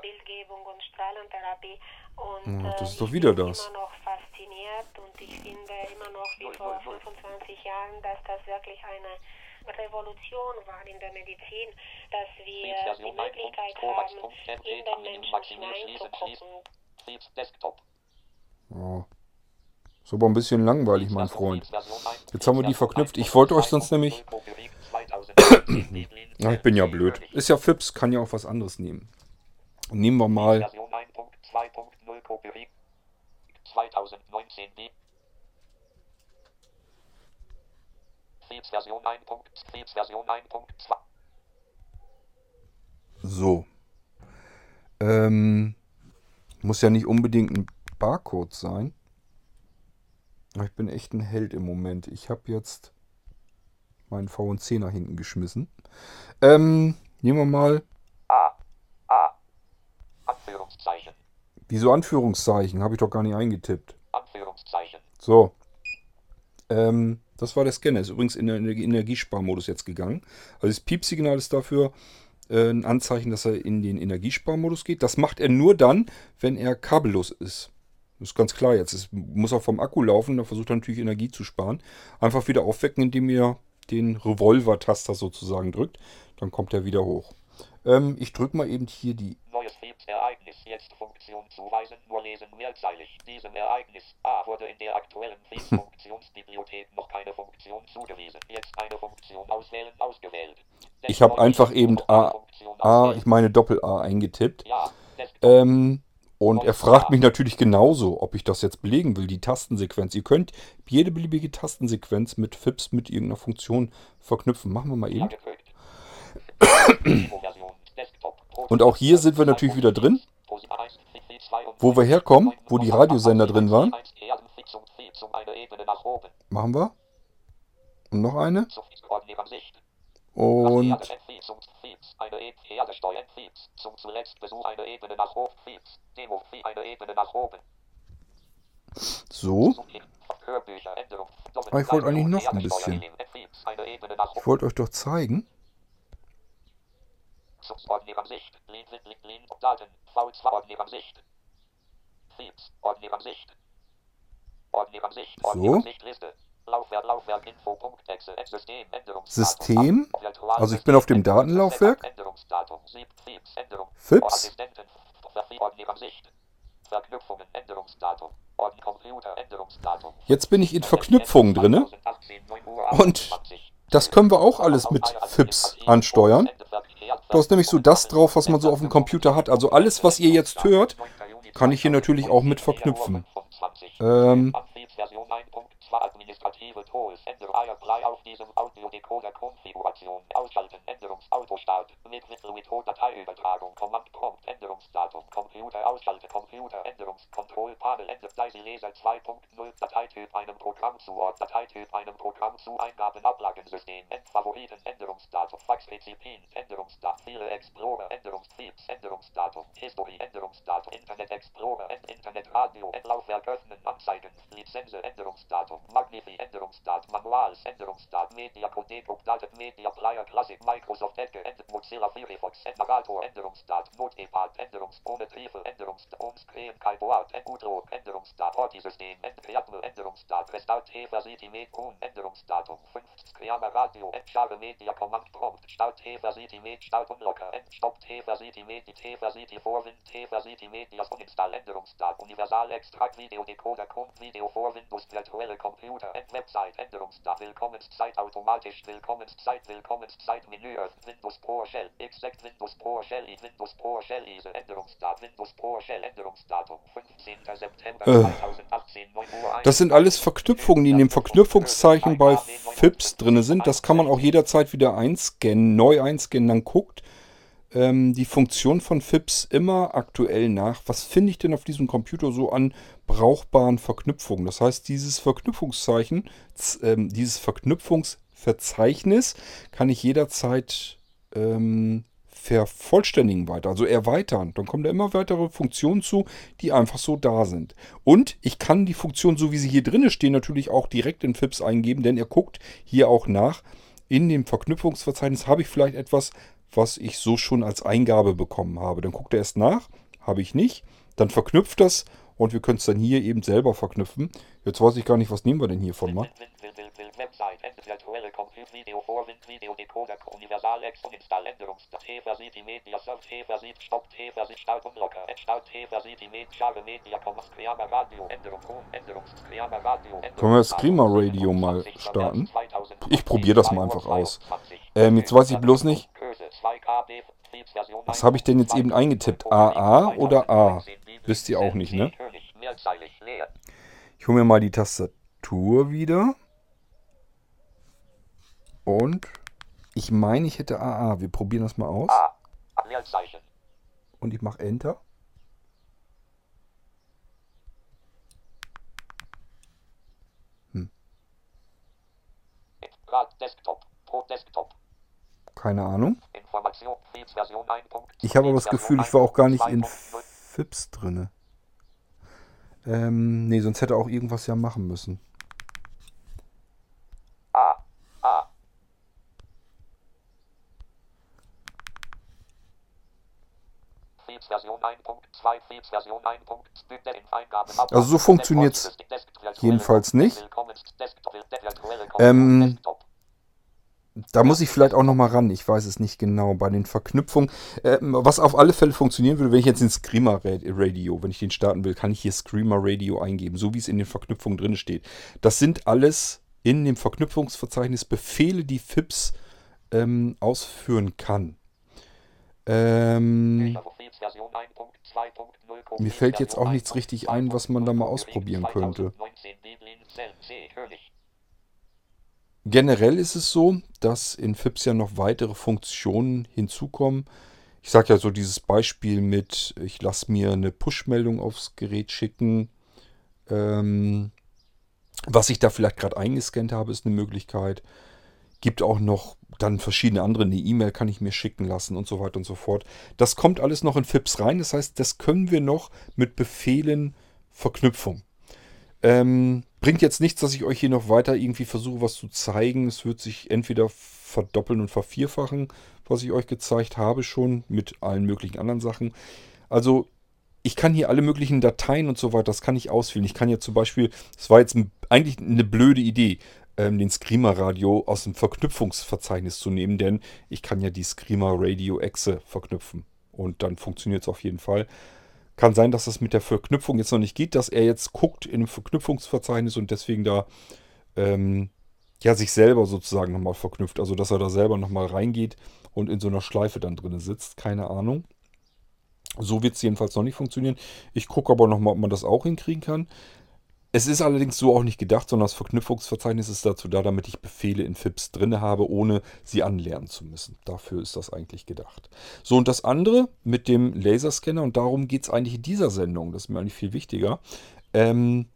Bildgebung und Strahlentherapie. Und Ja, das äh, ist doch ich wieder bin das. immer noch fasziniert und ich finde immer noch wie vor 25 Jahren, dass das wirklich eine Revolution war in der Medizin, dass wir die Möglichkeit haben, in den Menschen hineinzugucken. Ja. Ist aber ein bisschen langweilig, mein Freund. Version 1. Jetzt haben wir die verknüpft. Ich wollte euch sonst nämlich... Copyright 2019. Ja, ich bin ja blöd. Ist ja Fips, kann ja auch was anderes nehmen. Nehmen wir mal... Version 1.2.0 Copyright 2019 Version 1. Philips Version 1.2. So. Ähm, muss ja nicht unbedingt ein Barcode sein. Ich bin echt ein Held im Moment. Ich habe jetzt meinen VNC nach hinten geschmissen. Ähm, nehmen wir mal. A. A. Anführungszeichen. Wieso Anführungszeichen? Habe ich doch gar nicht eingetippt. Anführungszeichen. So. Ähm, das war der Scanner. Ist übrigens in den Energie- Energiesparmodus jetzt gegangen. Also das Piepsignal ist dafür äh, ein Anzeichen, dass er in den Energiesparmodus geht. Das macht er nur dann, wenn er kabellos ist. Das ist ganz klar jetzt. Es muss auch vom Akku laufen. Da versucht er natürlich Energie zu sparen. Einfach wieder aufwecken, indem ihr den Revolver-Taster sozusagen drückt. Dann kommt er wieder hoch. Ähm, ich drücke mal eben hier die Neues Philips-Ereignis. Jetzt Funktion zuweisen. Nur lesen mehrzeilig. Diesem Ereignis A wurde in der aktuellen Philips-Funktionsbibliothek noch keine Funktion zugewiesen. Jetzt eine Funktion auswählen. Ausgewählt. Ich habe einfach eben A, A, ich meine Doppel-A eingetippt. Ja. Desktop. Ähm, und er fragt mich natürlich genauso, ob ich das jetzt belegen will, die Tastensequenz. Ihr könnt jede beliebige Tastensequenz mit FIPS mit irgendeiner Funktion verknüpfen. Machen wir mal eben. Und auch hier sind wir natürlich wieder drin, wo wir herkommen, wo die Radiosender drin waren. Machen wir. Und noch eine. Und so. Aber ich wollte eigentlich noch ein bisschen. Ich wollte euch doch zeigen. Lean, Lean, Lean, Daten. V2 Ordneransicht. Feeds. Ordneransicht. Ordneransicht. Ordneransicht Liste. Laufwerk, Laufwerk, Info.exe, System, Änderungsdatum. System. Virtual- Also ich bin auf dem Datenlaufwerk. Änderungsdatum. Sieb, Feeds, Änderung. Fips. Ordneransicht. Verknüpfungen, Änderungsdatum. Orden Computer, Änderungsdatum. Jetzt bin ich in Verknüpfungen drinne. 2018, 9 Uhr Und 28. Das können wir auch alles mit FIPS ansteuern. Da ist nämlich so das drauf, was man so auf dem Computer hat. Also alles, was ihr jetzt hört, kann ich hier natürlich auch mit verknüpfen. Ähm, 1.2 Administrative Tools. Ändere Airplay auf diesem Audiodecoder Konfiguration. Ausschalten. Änderungsautostart. Mit Mittelmethode Dateiübertragung. Command Prompt. Änderungsdatum. Computer ausschalten. Computer Änderungs Panel. Ende Leise Leser 2.0. Dateityp einem Programm zuordnen. Dateityp einem Programm zu Eingaben Ablagensystem. Endfavoriten. Änderungsdatum. Faxrezipient. Änderungsdatum. Viele Explorer. Änderungsfeeds. Änderungsdatum. History. Änderungsdatum. Internet Explorer. End Internet Radio. Endlaufwerk öffnen. Anzeigen. Lizenz. Änderungsdatum. Magnifi. Änderungsdatum. Manuals. Änderungsdatum. Media Codeco. Daten. Media Player Classic. Microsoft Edge. End Mozilla Firefox. Endmagator. Änderungsdatum. Notepad. Änderungs. Ohne Briefe. Änderungsdatum. Screen. Keyboard. Endutro. Änderungsdatum. Orti-System. Endkreatme. Änderungsdatum. Restart. Heversity. Medkun. Änderungsdatum. 50. Kreamer Radio. Endschare Media Command Prompt. Start. Heversity. Med. Start. Unlocker. Endstopp. Heversity. Med. Heversity. Vorwind. Heversity. Medias. Uninstall. Änderungsdatum. Universal Extract. Video Decoder. Grund. Video vor Windows. Virtuelle Computer. End Website. Änderungsdatum. Willkommenszeit. Automatisch. Willkommenszeit. Willkommenszeit. Menü. Windows Pro Shell. Exect Windows Pro Shell. Windows Pro Shell. Ise. Änderungsdatum. Windows Pro Shell. Änderungsdatum. 15. September Äh, 2018. 9 Uhr. das sind alles Verknüpfungen, die in dem Verknüpfungszeichen bei FIPS drin sind. Das kann man auch jederzeit wieder einscannen, neu einscannen. Dann guckt ähm, die Funktion von FIPS immer aktuell nach. Was finde ich denn auf diesem Computer so an brauchbaren Verknüpfungen? Das heißt, dieses Verknüpfungszeichen, ähm, dieses Verknüpfungsverzeichnis kann ich jederzeit ähm, vervollständigen weiter, also erweitern. Dann kommen da immer weitere Funktionen zu, die einfach so da sind. Und ich kann die Funktion, so wie sie hier drin stehen, natürlich auch direkt in FIPS eingeben, denn er guckt hier auch nach. In dem Verknüpfungsverzeichnis habe ich vielleicht etwas, was ich so schon als Eingabe bekommen habe. Dann guckt er erst nach, habe ich nicht. Dann verknüpft das und wir können es dann hier eben selber verknüpfen. Jetzt weiß ich gar nicht, was nehmen wir denn mal. Screama, Radio, Änderung, Können wir das Screama Radio mal starten? Ich probiere das mal einfach aus. Ähm, jetzt weiß ich bloß nicht, was habe ich denn jetzt eben eingetippt? AA oder A? Wisst ihr auch nicht, ne? Ich hole mir mal die Tastatur wieder. Und ich meine, ich hätte AA. Wir probieren das mal aus. Und ich mache Enter. Desktop. Keine Ahnung. Information. Feeds Version 1. Ich habe aber das Gefühl, ich war auch gar nicht in 2.0. FIPS drinne. Ähm, nee, sonst hätte auch irgendwas ja machen müssen. A. A. Feeds Version 1.2. Feeds Version 1. Bitte in Eingaben ab- Also so funktioniert's Desktop- jedenfalls nicht. Willkommen- Desktop- virtuelle Ähm. Da muss ich vielleicht auch noch mal ran. Ich weiß es nicht genau. Bei den Verknüpfungen. Ähm, was auf alle Fälle funktionieren würde, wenn ich jetzt den Screamer Ra- Radio, wenn ich den starten will, kann ich hier Screamer Radio eingeben, so wie es in den Verknüpfungen drin steht. Das sind alles in dem Verknüpfungsverzeichnis Befehle, die FIPS ähm, ausführen kann. Ähm, Feeds Version 1.2.0. mir fällt jetzt auch nichts richtig ein, was man da mal ausprobieren könnte. 2019 Deblin Cell C König. Generell ist es so, dass in FIPS ja noch weitere Funktionen hinzukommen. Ich sage ja so dieses Beispiel mit, ich lasse mir eine Push-Meldung aufs Gerät schicken. Ähm, was ich da vielleicht gerade eingescannt habe, ist eine Möglichkeit. Gibt auch noch dann verschiedene andere. Eine E-Mail kann ich mir schicken lassen und so weiter und so fort. Das kommt alles noch in FIPS rein. Das heißt, das können wir noch mit Befehlen Verknüpfung. Ähm, bringt jetzt nichts, dass ich euch hier noch weiter irgendwie versuche, was zu zeigen. Es wird sich entweder verdoppeln und vervierfachen, was ich euch gezeigt habe schon, mit allen möglichen anderen Sachen. Also ich kann hier alle möglichen Dateien und so weiter, das kann ich auswählen. Ich kann ja zum Beispiel, das war jetzt eigentlich eine blöde Idee, ähm, den Screamer Radio aus dem Verknüpfungsverzeichnis zu nehmen, denn ich kann ja die Screamer Radio Exe verknüpfen. Und dann funktioniert es auf jeden Fall. Kann sein, dass das mit der Verknüpfung jetzt noch nicht geht, dass er jetzt guckt in dem Verknüpfungsverzeichnis und deswegen da ähm, ja sich selber sozusagen nochmal verknüpft. Also dass er da selber nochmal reingeht und in so einer Schleife dann drin sitzt. Keine Ahnung. So wird es jedenfalls noch nicht funktionieren. Ich gucke aber nochmal, ob man das auch hinkriegen kann. Es ist allerdings so auch nicht gedacht, sondern das Verknüpfungsverzeichnis ist dazu da, damit ich Befehle in FIPS drin habe, ohne sie anlernen zu müssen. Dafür ist das eigentlich gedacht. So, und das andere mit dem Laserscanner, und darum geht es eigentlich in dieser Sendung, das ist mir eigentlich viel wichtiger. Ähm,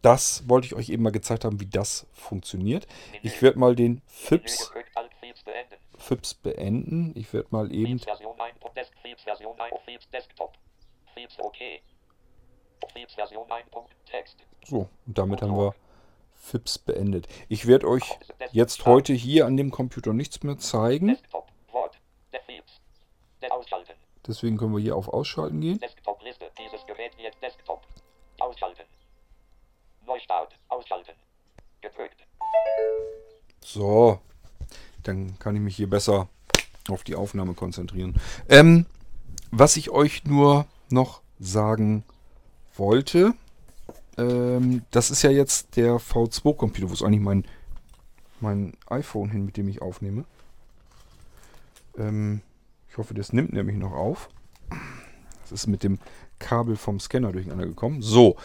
das wollte ich euch eben mal gezeigt haben, wie das funktioniert. Ich werde mal den FIPS. FIPS beenden. Ich werde mal eben Version 1. Desk Feeds Version 1. Feeds Desktop. Feeds OK. Feeds Version 1. Text. So, und damit haben wir FIPS beendet. Ich werde euch jetzt heute hier an dem Computer nichts mehr zeigen. Deswegen können wir hier auf Ausschalten gehen. So, dann kann ich mich hier besser auf die Aufnahme konzentrieren. Ähm, was ich euch nur noch sagen wollte, ähm, das ist ja jetzt der V2-Computer, wo ist eigentlich mein, mein iPhone hin, mit dem ich aufnehme. Ähm, ich hoffe, das nimmt nämlich noch auf. Das ist mit dem Kabel vom Scanner durcheinander gekommen. So,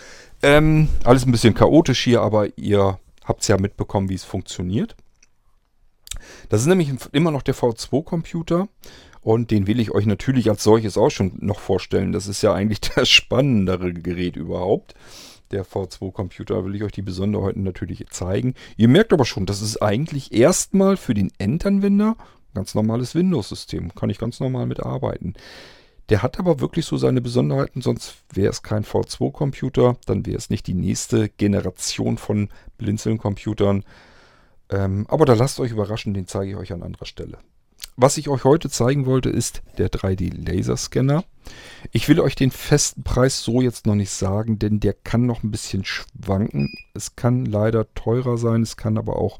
ähm, alles ein bisschen chaotisch hier, aber ihr habt es ja mitbekommen, wie es funktioniert. Das ist nämlich immer noch der V2-Computer und den will ich euch natürlich als solches auch schon noch vorstellen. Das ist ja eigentlich das spannendere Gerät überhaupt. Der V2-Computer will ich euch die Besonderheiten natürlich zeigen. Ihr merkt aber schon, das ist eigentlich erstmal für den Endanwender ganz normales Windows-System. Kann ich ganz normal mitarbeiten. Der hat aber wirklich so seine Besonderheiten, sonst wäre es kein V2-Computer, dann wäre es nicht die nächste Generation von Blinzeln-Computern. Ähm, aber da lasst euch überraschen, den zeige ich euch an anderer Stelle. Was ich euch heute zeigen wollte, ist der 3D-Laserscanner. Ich will euch den festen Preis so jetzt noch nicht sagen, denn der kann noch ein bisschen schwanken. Es kann leider teurer sein, es kann aber auch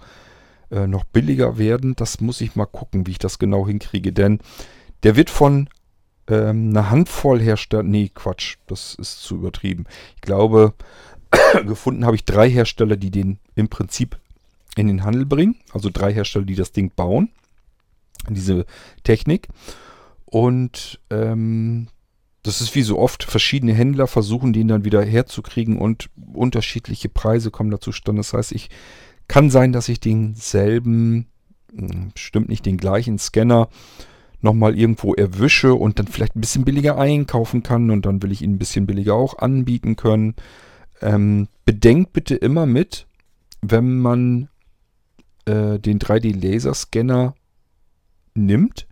äh, noch billiger werden. Das muss ich mal gucken, wie ich das genau hinkriege, denn der wird von ähm, einer Handvoll Hersteller... Nee, Quatsch, das ist zu übertrieben. Ich glaube, gefunden habe ich drei Hersteller, die den im Prinzip in den Handel bringen. Also drei Hersteller, die das Ding bauen diese Technik. Und ähm, das ist wie so oft, verschiedene Händler versuchen den dann wieder herzukriegen und unterschiedliche Preise kommen da zustande. Das heißt, ich kann sein, dass ich denselben, hm, bestimmt nicht den gleichen Scanner nochmal irgendwo erwische und dann vielleicht ein bisschen billiger einkaufen kann und dann will ich ihn ein bisschen billiger auch anbieten können. Ähm, bedenkt bitte immer mit, wenn man äh, den 3D-Laserscanner nimmt.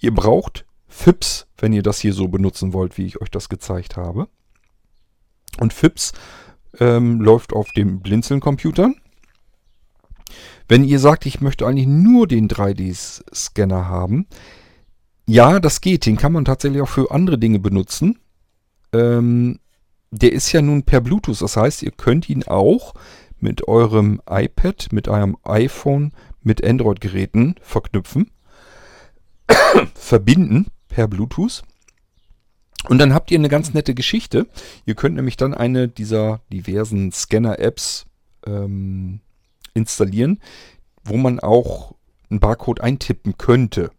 Ihr braucht FIPS, wenn ihr das hier so benutzen wollt, wie ich euch das gezeigt habe. Und FIPS ähm, läuft auf dem Blinzeln-Computern. Wenn ihr sagt, ich möchte eigentlich nur den 3D-Scanner haben, ja, das geht. Den kann man tatsächlich auch für andere Dinge benutzen. Ähm, der ist ja nun per Bluetooth. Das heißt, ihr könnt ihn auch mit eurem iPad, mit eurem iPhone, mit Android-Geräten verknüpfen verbinden per Bluetooth. Und dann habt ihr eine ganz nette Geschichte. Ihr könnt nämlich dann eine dieser diversen Scanner-Apps ähm, installieren, wo man auch einen Barcode eintippen könnte.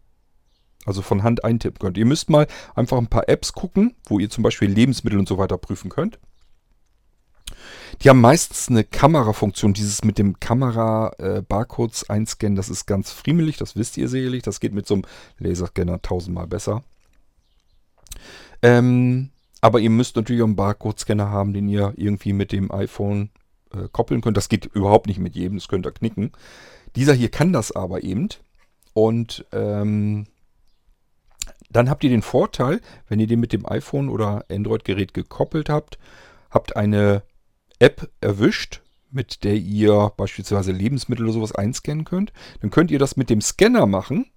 Also von Hand eintippen könnt. Ihr müsst mal einfach ein paar Apps gucken, wo ihr zum Beispiel Lebensmittel und so weiter prüfen könnt. Die haben meistens eine Kamerafunktion. Dieses mit dem Kamera-Barcodes äh, einscannen, das ist ganz friemelig, das wisst ihr sicherlich. Das geht mit so einem Laserscanner tausendmal besser. Ähm, aber ihr müsst natürlich auch einen Barcode-Scanner haben, den ihr irgendwie mit dem iPhone äh, koppeln könnt. Das geht überhaupt nicht mit jedem, das könnt ihr knicken. Dieser hier kann das aber eben. Und ähm, dann habt ihr den Vorteil, wenn ihr den mit dem iPhone oder Android-Gerät gekoppelt habt, habt eine App erwischt, mit der ihr beispielsweise Lebensmittel oder sowas einscannen könnt. Dann könnt ihr das mit dem Scanner machen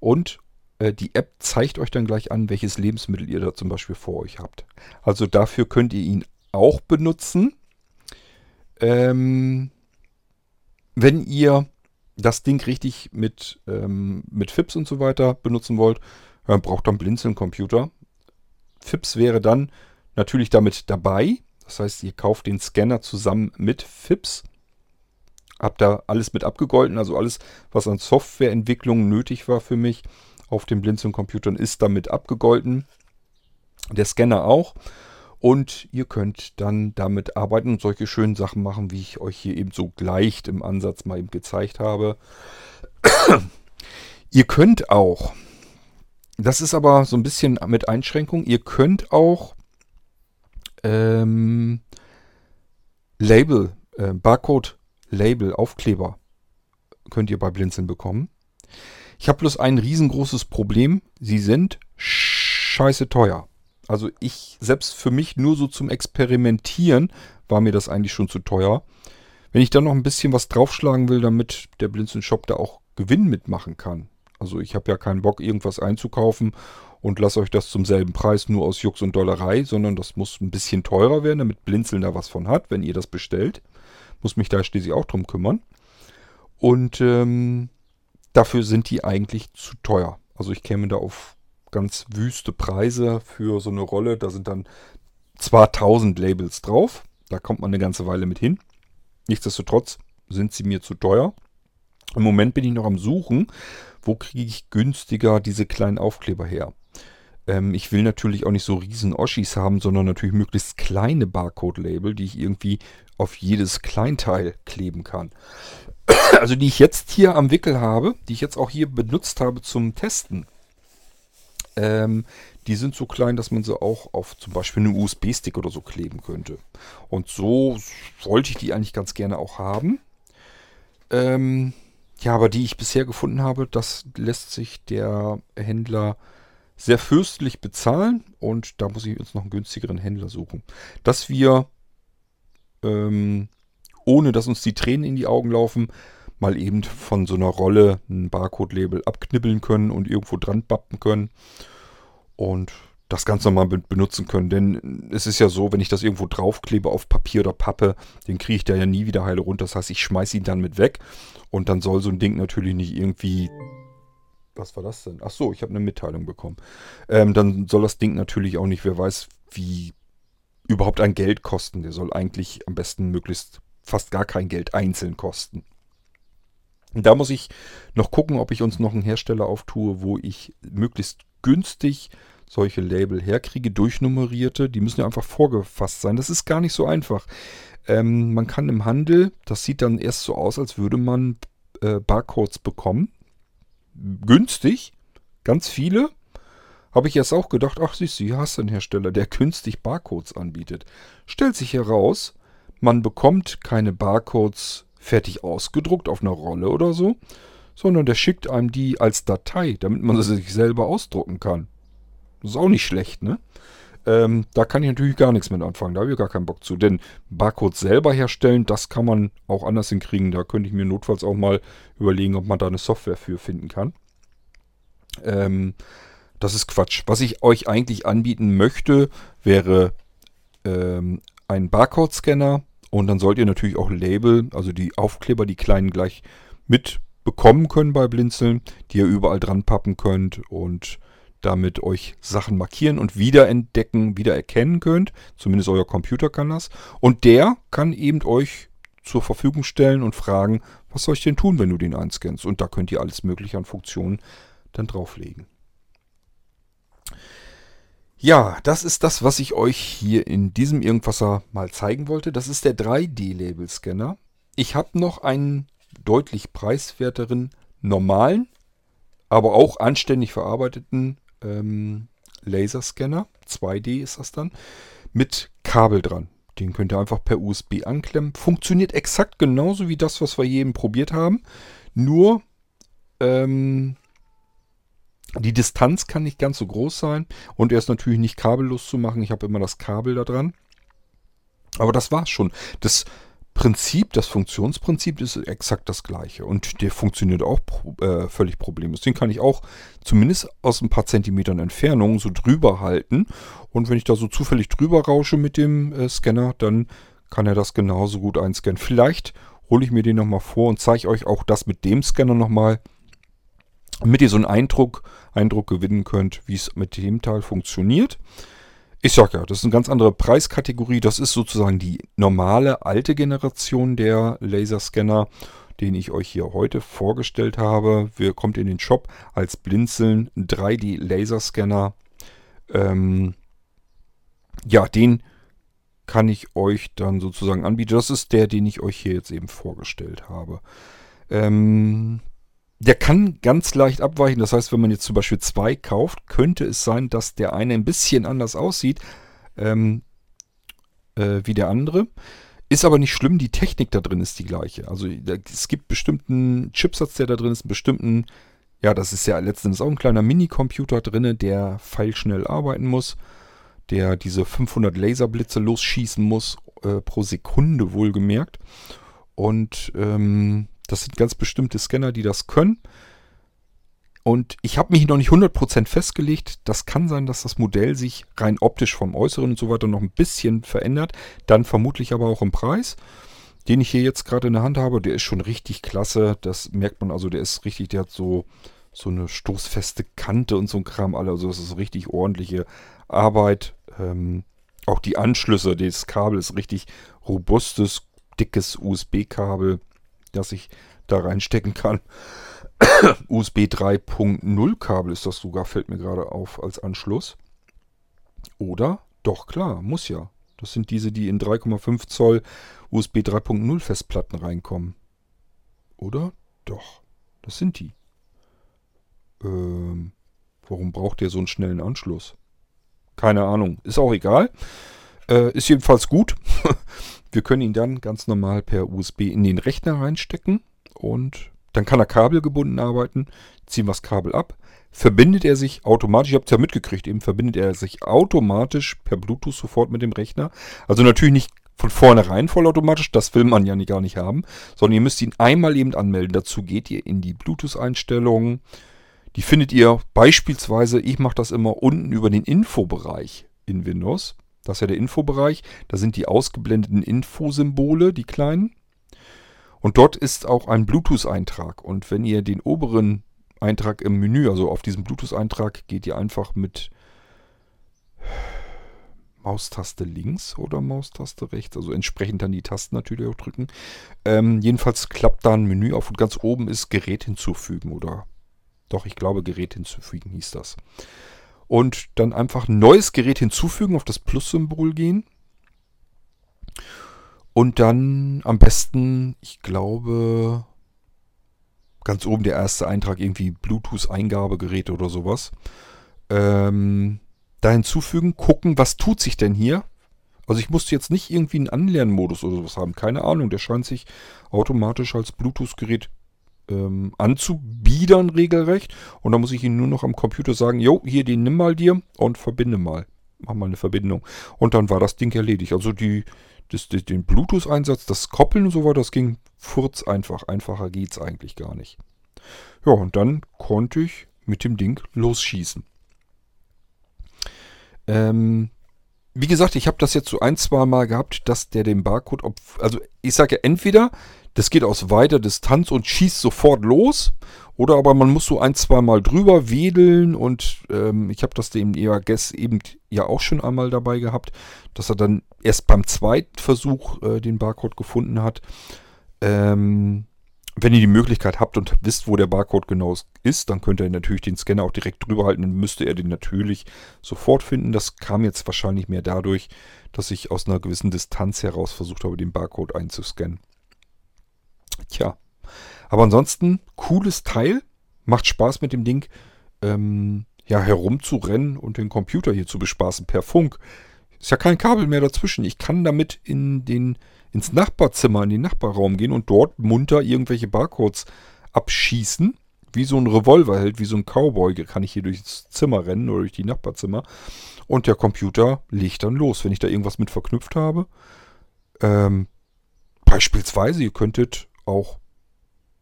und äh, die App zeigt euch dann gleich an, welches Lebensmittel ihr da zum Beispiel vor euch habt. Also dafür könnt ihr ihn auch benutzen. Ähm, wenn ihr das Ding richtig mit, ähm, mit FIPS und so weiter benutzen wollt, dann braucht einen Blinzeln-Computer. FIPS wäre dann natürlich damit dabei. Das heißt, ihr kauft den Scanner zusammen mit FIPS. Habt da alles mit abgegolten, also alles, was an Softwareentwicklung nötig war für mich auf den Blinzeln-Computern, ist damit abgegolten. Der Scanner auch. Und ihr könnt dann damit arbeiten und solche schönen Sachen machen, wie ich euch hier eben so leicht im Ansatz mal eben gezeigt habe. ihr könnt auch, das ist aber so ein bisschen mit Einschränkung, ihr könnt auch ähm, Label, äh, Barcode-Label, Aufkleber könnt ihr bei Blinzeln bekommen. Ich habe bloß ein riesengroßes Problem. Sie sind scheiße teuer. Also ich, selbst für mich nur so zum Experimentieren, war mir das eigentlich schon zu teuer. Wenn ich dann noch ein bisschen was draufschlagen will, damit der Blinzeln Shop da auch Gewinn mitmachen kann. Also ich habe ja keinen Bock, irgendwas einzukaufen und lasst euch das zum selben Preis nur aus Jux und Dollerei, sondern das muss ein bisschen teurer werden, damit Blinzeln da was von hat, wenn ihr das bestellt. Muss mich da schließlich auch drum kümmern. Und ähm, dafür sind die eigentlich zu teuer. Also ich käme da auf ganz wüste Preise für so eine Rolle. Da sind dann zwar 1000 Labels drauf, da kommt man eine ganze Weile mit hin. Nichtsdestotrotz sind sie mir zu teuer. Im Moment bin ich noch am Suchen, wo kriege ich günstiger diese kleinen Aufkleber her. Ähm, ich will natürlich auch nicht so riesen Oschis haben, sondern natürlich möglichst kleine Barcode-Label, die ich irgendwie auf jedes Kleinteil kleben kann. Also die ich jetzt hier am Wickel habe, die ich jetzt auch hier benutzt habe zum Testen. Ähm, die sind so klein, dass man sie auch auf zum Beispiel einen USB-Stick oder so kleben könnte. Und so wollte ich die eigentlich ganz gerne auch haben. Ähm, ja, aber die ich bisher gefunden habe, das lässt sich der Händler sehr fürstlich bezahlen und da muss ich uns noch einen günstigeren Händler suchen. Dass wir, ähm, ohne dass uns die Tränen in die Augen laufen, mal eben von so einer Rolle ein Barcode-Label abknibbeln können und irgendwo dran bappen können. Und das Ganze mal benutzen können. Denn es ist ja so, wenn ich das irgendwo draufklebe auf Papier oder Pappe, den kriege ich da ja nie wieder heile runter. Das heißt, ich schmeiße ihn dann mit weg. Und dann soll so ein Ding natürlich nicht irgendwie. Was war das denn? Ach so, ich habe eine Mitteilung bekommen. Ähm, dann soll das Ding natürlich auch nicht, wer weiß, wie überhaupt ein Geld kosten. Der soll eigentlich am besten möglichst fast gar kein Geld einzeln kosten. Da muss ich noch gucken, ob ich uns noch einen Hersteller auftue, wo ich möglichst günstig solche Label herkriege, durchnummerierte. Die müssen ja einfach vorgefasst sein. Das ist gar nicht so einfach. Ähm, man kann im Handel, das sieht dann erst so aus, als würde man äh, Barcodes bekommen. Günstig, ganz viele. Habe ich erst auch gedacht, ach siehst du, hier hast du einen Hersteller, der günstig Barcodes anbietet. Stellt sich heraus, man bekommt keine Barcodes fertig ausgedruckt auf einer Rolle oder so, sondern der schickt einem die als Datei, damit man sie sich selber ausdrucken kann. Das ist auch nicht schlecht, ne? Ähm, da kann ich natürlich gar nichts mit anfangen. Da habe ich gar keinen Bock zu. Denn Barcodes selber herstellen, das kann man auch anders hinkriegen. Da könnte ich mir notfalls auch mal überlegen, ob man da eine Software für finden kann. Ähm, das ist Quatsch. Was ich euch eigentlich anbieten möchte, wäre ähm, ein Barcode-Scanner. Und dann sollt ihr natürlich auch Label, also die Aufkleber, die kleinen gleich mit bekommen können bei Blinzeln, die ihr überall dran pappen könnt und damit euch Sachen markieren und wiederentdecken, wiedererkennen könnt. Zumindest euer Computer kann das. Und der kann eben euch zur Verfügung stellen und fragen, was soll ich denn tun, wenn du den einscannst? Und da könnt ihr alles Mögliche an Funktionen dann drauflegen. Ja, das ist das, was ich euch hier in diesem Irgendwasser mal zeigen wollte. Das ist der 3D-Label-Scanner. Ich habe noch einen deutlich preiswerteren normalen, aber auch anständig verarbeiteten ähm, Laserscanner. 2D ist das dann. Mit Kabel dran. Den könnt ihr einfach per USB anklemmen. Funktioniert exakt genauso wie das, was wir eben probiert haben. Nur ähm, die Distanz kann nicht ganz so groß sein. Und er ist natürlich nicht kabellos zu machen. Ich habe immer das Kabel da dran. Aber das war's schon. Das Prinzip, das Funktionsprinzip ist exakt das gleiche und der funktioniert auch äh, völlig problemlos. Den kann ich auch zumindest aus ein paar Zentimetern Entfernung so drüber halten und wenn ich da so zufällig drüber rausche mit dem äh, Scanner, dann kann er das genauso gut einscannen. Vielleicht hole ich mir den nochmal vor und zeige euch auch das mit dem Scanner nochmal, damit ihr so einen Eindruck, Eindruck gewinnen könnt, wie es mit dem Teil funktioniert. Ich sag ja, das ist eine ganz andere Preiskategorie. Das ist sozusagen die normale alte Generation der Laserscanner, den ich euch hier heute vorgestellt habe. Wir kommt in den Shop als Blinzeln 3D Laserscanner. Ähm, ja, den kann ich euch dann sozusagen anbieten. Das ist der, den ich euch hier jetzt eben vorgestellt habe. Ähm, der kann ganz leicht abweichen. Das heißt, wenn man jetzt zum Beispiel zwei kauft, könnte es sein, dass der eine ein bisschen anders aussieht ähm, äh, wie der andere. Ist aber nicht schlimm, die Technik da drin ist die gleiche. Also es gibt bestimmten Chipsatz, der da drin ist, einen bestimmten, ja, das ist ja letztendlich auch ein kleiner Minicomputer drin, der feilschnell arbeiten muss, der diese 500 Laserblitze losschießen muss, äh, pro Sekunde wohlgemerkt. Und ähm, das sind ganz bestimmte Scanner, die das können. Und ich habe mich noch nicht 100% festgelegt. Das kann sein, dass das Modell sich rein optisch vom Äußeren und so weiter noch ein bisschen verändert. Dann vermutlich aber auch im Preis. Den ich hier jetzt gerade in der Hand habe, der ist schon richtig klasse. Das merkt man also, der ist richtig, der hat so, so eine stoßfeste Kante und so ein Kram. Also das ist richtig ordentliche Arbeit. Ähm, auch die Anschlüsse, das Kabel ist richtig robustes, dickes USB-Kabel das ich da reinstecken kann. USB 3.0 Kabel ist das sogar, fällt mir gerade auf als Anschluss. Oder? Doch, klar, muss ja. Das sind diese, die in 3,5 Zoll USB 3.0 Festplatten reinkommen. Oder? Doch, das sind die. Ähm, warum braucht der so einen schnellen Anschluss? Keine Ahnung, ist auch egal. Äh, ist jedenfalls gut. Wir können ihn dann ganz normal per USB in den Rechner reinstecken und dann kann er kabelgebunden arbeiten. Ziehen wir das Kabel ab. Verbindet er sich automatisch, ich habe es ja mitgekriegt, eben verbindet er sich automatisch per Bluetooth sofort mit dem Rechner. Also natürlich nicht von vornherein vollautomatisch, das will man ja gar nicht haben, sondern ihr müsst ihn einmal eben anmelden. Dazu geht ihr in die Bluetooth-Einstellungen. Die findet ihr beispielsweise, ich mache das immer unten über den Infobereich in Windows. Das ist ja der Infobereich. Da sind die ausgeblendeten Infosymbole, die kleinen. Und dort ist auch ein Bluetooth-Eintrag. Und wenn ihr den oberen Eintrag im Menü, also auf diesen Bluetooth-Eintrag, geht ihr einfach mit Maustaste links oder Maustaste rechts. Also entsprechend dann die Tasten natürlich auch drücken. Ähm, jedenfalls klappt da ein Menü auf und ganz oben ist Gerät hinzufügen oder doch, ich glaube Gerät hinzufügen hieß das. Und dann einfach ein neues Gerät hinzufügen, auf das Plus-Symbol gehen. Und dann am besten, ich glaube, ganz oben der erste Eintrag, irgendwie Bluetooth-Eingabegerät oder sowas. Ähm, da hinzufügen, gucken, was tut sich denn hier. Also ich musste jetzt nicht irgendwie einen Anlernmodus oder sowas haben. Keine Ahnung, der scheint sich automatisch als Bluetooth-Gerät ähm, anzubiedern regelrecht. Und dann muss ich ihn nur noch am Computer sagen, jo, hier den nimm mal dir und verbinde mal. Mach mal eine Verbindung. Und dann war das Ding erledigt. Also die, das, den Bluetooth-Einsatz, das Koppeln und so weiter, das ging furz einfach. Einfacher geht's eigentlich gar nicht. Ja, und dann konnte ich mit dem Ding losschießen. Ähm, wie gesagt, ich habe das jetzt so ein, zwei Mal gehabt, dass der den Barcode, also ich sage ja entweder, das geht aus weiter Distanz und schießt sofort los, oder aber man muss so ein, zwei Mal drüber wedeln und ähm, ich habe das dem EAGS eben ja auch schon einmal dabei gehabt, dass er dann erst beim zweiten Versuch äh, den Barcode gefunden hat. Ähm, wenn ihr die Möglichkeit habt und wisst, wo der Barcode genau ist, dann könnt ihr natürlich den Scanner auch direkt drüber halten. Dann müsste er den natürlich sofort finden. Das kam jetzt wahrscheinlich mehr dadurch, dass ich aus einer gewissen Distanz heraus versucht habe, den Barcode einzuscannen. Tja, aber ansonsten cooles Teil. Macht Spaß mit dem Ding ähm, ja, herumzurennen und den Computer hier zu bespaßen per Funk. Ist ja kein Kabel mehr dazwischen. Ich kann damit in den ins Nachbarzimmer, in den Nachbarraum gehen und dort munter irgendwelche Barcodes abschießen. Wie so ein Revolver hält, wie so ein Cowboy kann ich hier durchs Zimmer rennen oder durch die Nachbarzimmer. Und der Computer legt dann los, wenn ich da irgendwas mit verknüpft habe. Ähm, beispielsweise, ihr könntet auch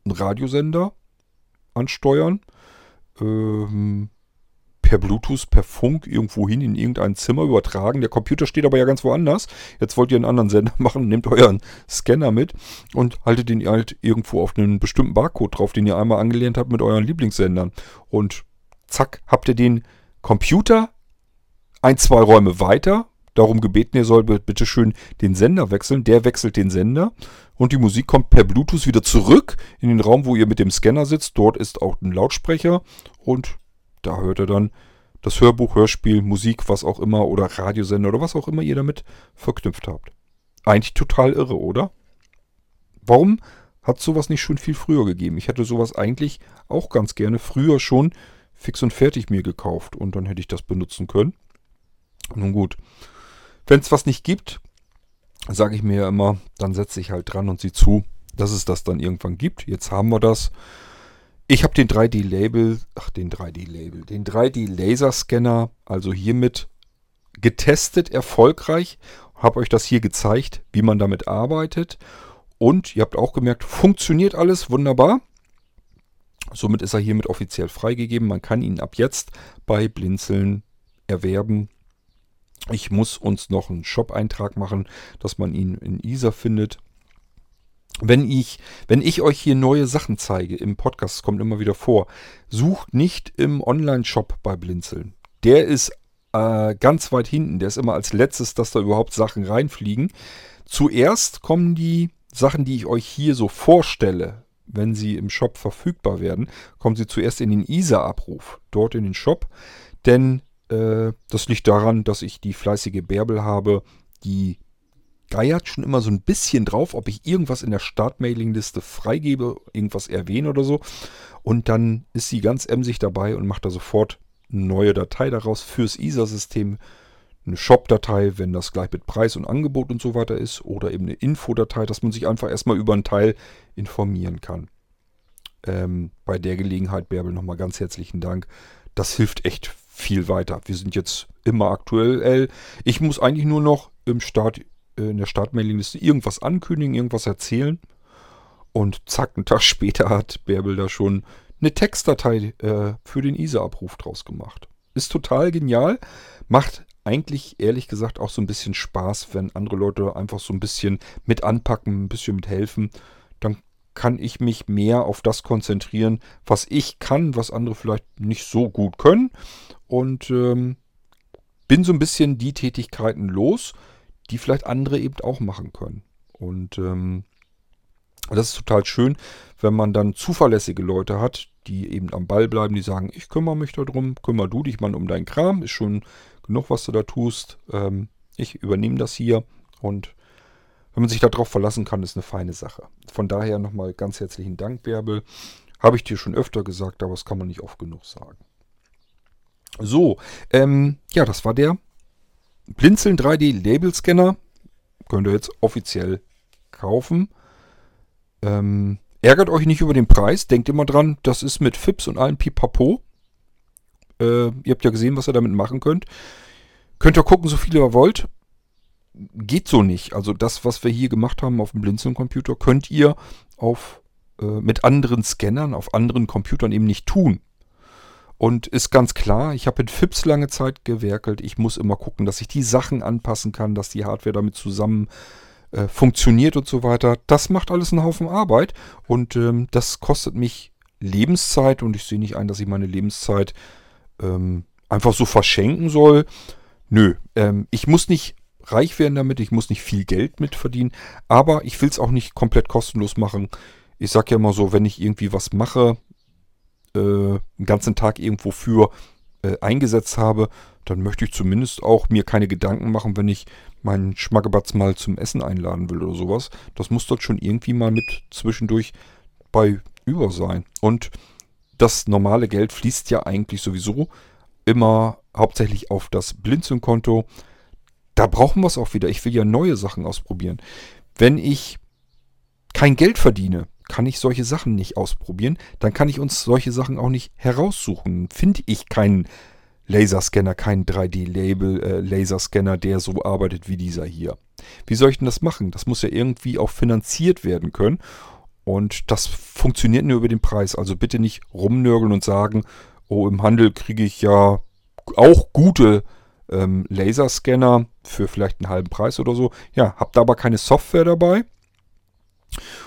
einen Radiosender ansteuern. Ähm, per Bluetooth, per Funk irgendwo hin in irgendein Zimmer übertragen. Der Computer steht aber ja ganz woanders. Jetzt wollt ihr einen anderen Sender machen, nehmt euren Scanner mit und haltet den halt irgendwo auf einen bestimmten Barcode drauf, den ihr einmal angelehnt habt mit euren Lieblingssendern. Und zack, habt ihr den Computer ein, zwei Räume weiter. Darum gebeten, ihr sollt bitte schön den Sender wechseln. Der wechselt den Sender und die Musik kommt per Bluetooth wieder zurück in den Raum, wo ihr mit dem Scanner sitzt. Dort ist auch ein Lautsprecher und da hört er dann das Hörbuch, Hörspiel, Musik, was auch immer oder Radiosender oder was auch immer ihr damit verknüpft habt. Eigentlich total irre, oder? Warum hat sowas nicht schon viel früher gegeben? Ich hätte sowas eigentlich auch ganz gerne früher schon fix und fertig mir gekauft und dann hätte ich das benutzen können. Nun gut. Wenn es was nicht gibt, sage ich mir ja immer, dann setze ich halt dran und sieh zu, dass es das dann irgendwann gibt. Jetzt haben wir das. Ich habe den 3D-Label, ach den 3D-Label, den 3D-Laserscanner, also hiermit getestet, erfolgreich. Habe euch das hier gezeigt, wie man damit arbeitet. Und ihr habt auch gemerkt, funktioniert alles wunderbar. Somit ist er hiermit offiziell freigegeben. Man kann ihn ab jetzt bei Blinzeln erwerben. Ich muss uns noch einen Shop-Eintrag machen, dass man ihn in ISA findet wenn ich, wenn ich euch hier neue Sachen zeige im Podcast, das kommt immer wieder vor, sucht nicht im Online-Shop bei Blinzeln. Der ist äh, ganz weit hinten. Der ist immer als letztes, dass da überhaupt Sachen reinfliegen. Zuerst kommen die Sachen, die ich euch hier so vorstelle, wenn sie im Shop verfügbar werden, kommen sie zuerst in den ISA-Abruf, dort in den Shop. Denn das liegt daran, dass ich die fleißige Bärbel habe, die geiert schon immer so ein bisschen drauf, ob ich irgendwas in der Startmailingliste freigebe, irgendwas erwähne oder so. Und dann ist sie ganz emsig dabei und macht da sofort eine neue Datei daraus fürs ISA-System. Eine Shop-Datei, wenn das gleich mit Preis und Angebot und so weiter ist. Oder eben eine Infodatei, dass man sich einfach erstmal über einen Teil informieren kann. Ähm, bei der Gelegenheit, Bärbel, nochmal ganz herzlichen Dank. Das hilft echt viel weiter. Wir sind jetzt immer aktuell. Ich muss eigentlich nur noch im Start äh, in der Startmailingliste irgendwas ankündigen, irgendwas erzählen. Und zack, einen Tag später hat Bärbel da schon eine Textdatei äh, für den ISA-Abruf draus gemacht. Ist total genial. Macht eigentlich ehrlich gesagt auch so ein bisschen Spaß, wenn andere Leute einfach so ein bisschen mit anpacken, ein bisschen mit helfen. Kann ich mich mehr auf das konzentrieren, was ich kann, was andere vielleicht nicht so gut können. Und ähm, bin so ein bisschen die Tätigkeiten los, die vielleicht andere eben auch machen können. Und ähm, das ist total schön, wenn man dann zuverlässige Leute hat, die eben am Ball bleiben, die sagen, ich kümmere mich darum, kümmere du dich mal um deinen Kram, ist schon genug, was du da tust. Ähm, ich übernehme das hier und wenn man sich darauf verlassen kann, ist eine feine Sache. Von daher nochmal ganz herzlichen Dank, Bärbel. Habe ich dir schon öfter gesagt, aber das kann man nicht oft genug sagen. So, ähm, ja, das war der Blinzeln 3D Label Scanner. Könnt ihr jetzt offiziell kaufen. Ähm, ärgert euch nicht über den Preis. Denkt immer dran, das ist mit FIPS und allen Pipapo. Äh, ihr habt ja gesehen, was ihr damit machen könnt. Könnt ihr gucken, so viel ihr wollt. Geht so nicht. Also das, was wir hier gemacht haben auf dem Blinzeln-Computer, könnt ihr auf, äh, mit anderen Scannern, auf anderen Computern eben nicht tun. Und ist ganz klar, ich habe mit FIPS lange Zeit gewerkelt. Ich muss immer gucken, dass ich die Sachen anpassen kann, dass die Hardware damit zusammen äh, funktioniert und so weiter. Das macht alles einen Haufen Arbeit und ähm, das kostet mich Lebenszeit und ich sehe nicht ein, dass ich meine Lebenszeit ähm, einfach so verschenken soll. Nö, ähm, ich muss nicht reich werden damit, ich muss nicht viel Geld mit verdienen, aber ich will es auch nicht komplett kostenlos machen. Ich sage ja immer so, wenn ich irgendwie was mache, äh, einen ganzen Tag irgendwo für äh, eingesetzt habe, dann möchte ich zumindest auch mir keine Gedanken machen, wenn ich meinen Schmackebatz mal zum Essen einladen will oder sowas. Das muss dort schon irgendwie mal mit zwischendurch bei über sein. Und das normale Geld fließt ja eigentlich sowieso immer hauptsächlich auf das Blinzeln-Konto. Da brauchen wir es auch wieder. Ich will ja neue Sachen ausprobieren. Wenn ich kein Geld verdiene, kann ich solche Sachen nicht ausprobieren. Dann kann ich uns solche Sachen auch nicht heraussuchen. Finde ich keinen Laserscanner, keinen 3D-Label-Laserscanner, äh, der so arbeitet wie dieser hier. Wie soll ich denn das machen? Das muss ja irgendwie auch finanziert werden können. Und das funktioniert nur über den Preis. Also bitte nicht rumnörgeln und sagen, oh, im Handel kriege ich ja auch gute ähm, Laserscanner für vielleicht einen halben Preis oder so. Ja, habt aber keine Software dabei.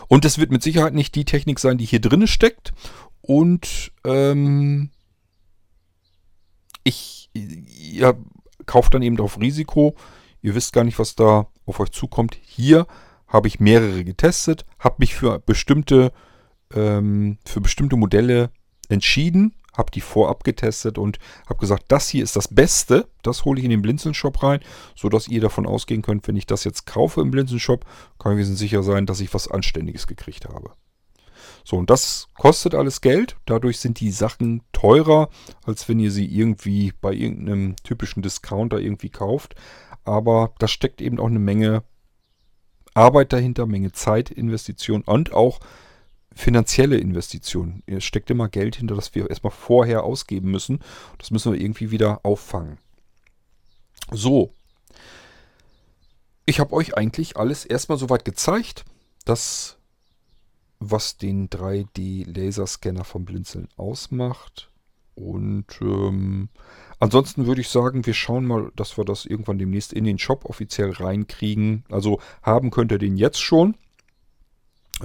Und es wird mit Sicherheit nicht die Technik sein, die hier drin steckt. Und ähm, ich, ihr kauft dann eben auf Risiko. Ihr wisst gar nicht, was da auf euch zukommt. Hier habe ich mehrere getestet, habe mich für bestimmte, ähm, für bestimmte Modelle entschieden habe die vorab getestet und habe gesagt, das hier ist das Beste. Das hole ich in den Blinzeln-Shop rein, sodass ihr davon ausgehen könnt, wenn ich das jetzt kaufe im Blinzeln-Shop, kann ich sicher sein, dass ich was Anständiges gekriegt habe. So, und das kostet alles Geld. Dadurch sind die Sachen teurer, als wenn ihr sie irgendwie bei irgendeinem typischen Discounter irgendwie kauft. Aber da steckt eben auch eine Menge Arbeit dahinter, Menge Zeit, Investition und auch finanzielle Investition. Es steckt immer Geld hinter, das wir erstmal vorher ausgeben müssen. Das müssen wir irgendwie wieder auffangen. So. Ich habe euch eigentlich alles erstmal soweit gezeigt, das, was den 3D-Laserscanner vom Blinzeln ausmacht. Und ähm, ansonsten würde ich sagen, wir schauen mal, dass wir das irgendwann demnächst in den Shop offiziell reinkriegen. Also haben könnt ihr den jetzt schon.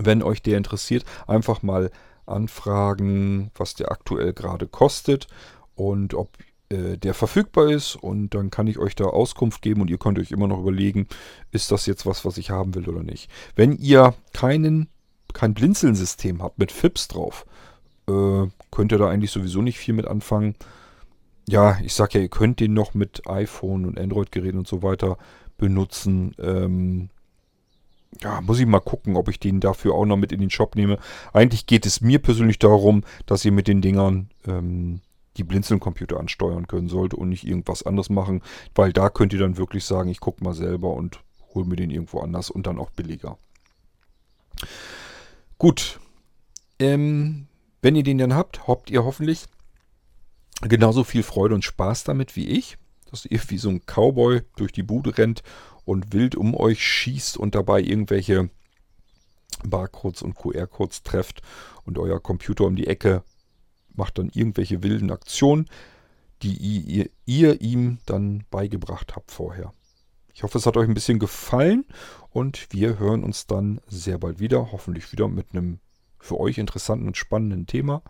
Wenn euch der interessiert, einfach mal anfragen, was der aktuell gerade kostet und ob äh, der verfügbar ist und dann kann ich euch da Auskunft geben und ihr könnt euch immer noch überlegen, ist das jetzt was, was ich haben will oder nicht. Wenn ihr keinen, kein Blinzeln-System habt mit FIPS drauf, äh, könnt ihr da eigentlich sowieso nicht viel mit anfangen. Ja, ich sag ja, ihr könnt den noch mit iPhone und Android-Geräten und so weiter benutzen. Ähm, ja, muss ich mal gucken, ob ich den dafür auch noch mit in den Shop nehme. Eigentlich geht es mir persönlich darum, dass ihr mit den Dingern ähm, die Blinzeln-Computer ansteuern können sollt und nicht irgendwas anderes machen, weil da könnt ihr dann wirklich sagen, ich gucke mal selber und hole mir den irgendwo anders und dann auch billiger. Gut. Ähm, wenn ihr den dann habt, habt ihr hoffentlich genauso viel Freude und Spaß damit wie ich. Dass ihr wie so ein Cowboy durch die Bude rennt und wild um euch schießt und dabei irgendwelche Barcodes und QR-Codes trefft und euer Computer um die Ecke macht dann irgendwelche wilden Aktionen, die ihr, ihr ihm dann beigebracht habt vorher. Ich hoffe, es hat euch ein bisschen gefallen und wir hören uns dann sehr bald wieder, hoffentlich wieder mit einem für euch interessanten und spannenden Thema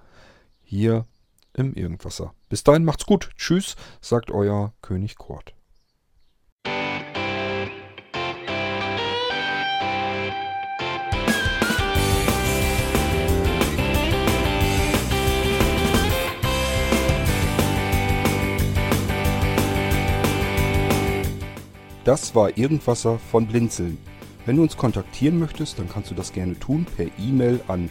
hier im Irgendwasser. Bis dahin macht's gut. Tschüss, sagt euer König Kurt. Das war Irgendwasser von Blinzeln. Wenn du uns kontaktieren möchtest, dann kannst du das gerne tun per E-Mail an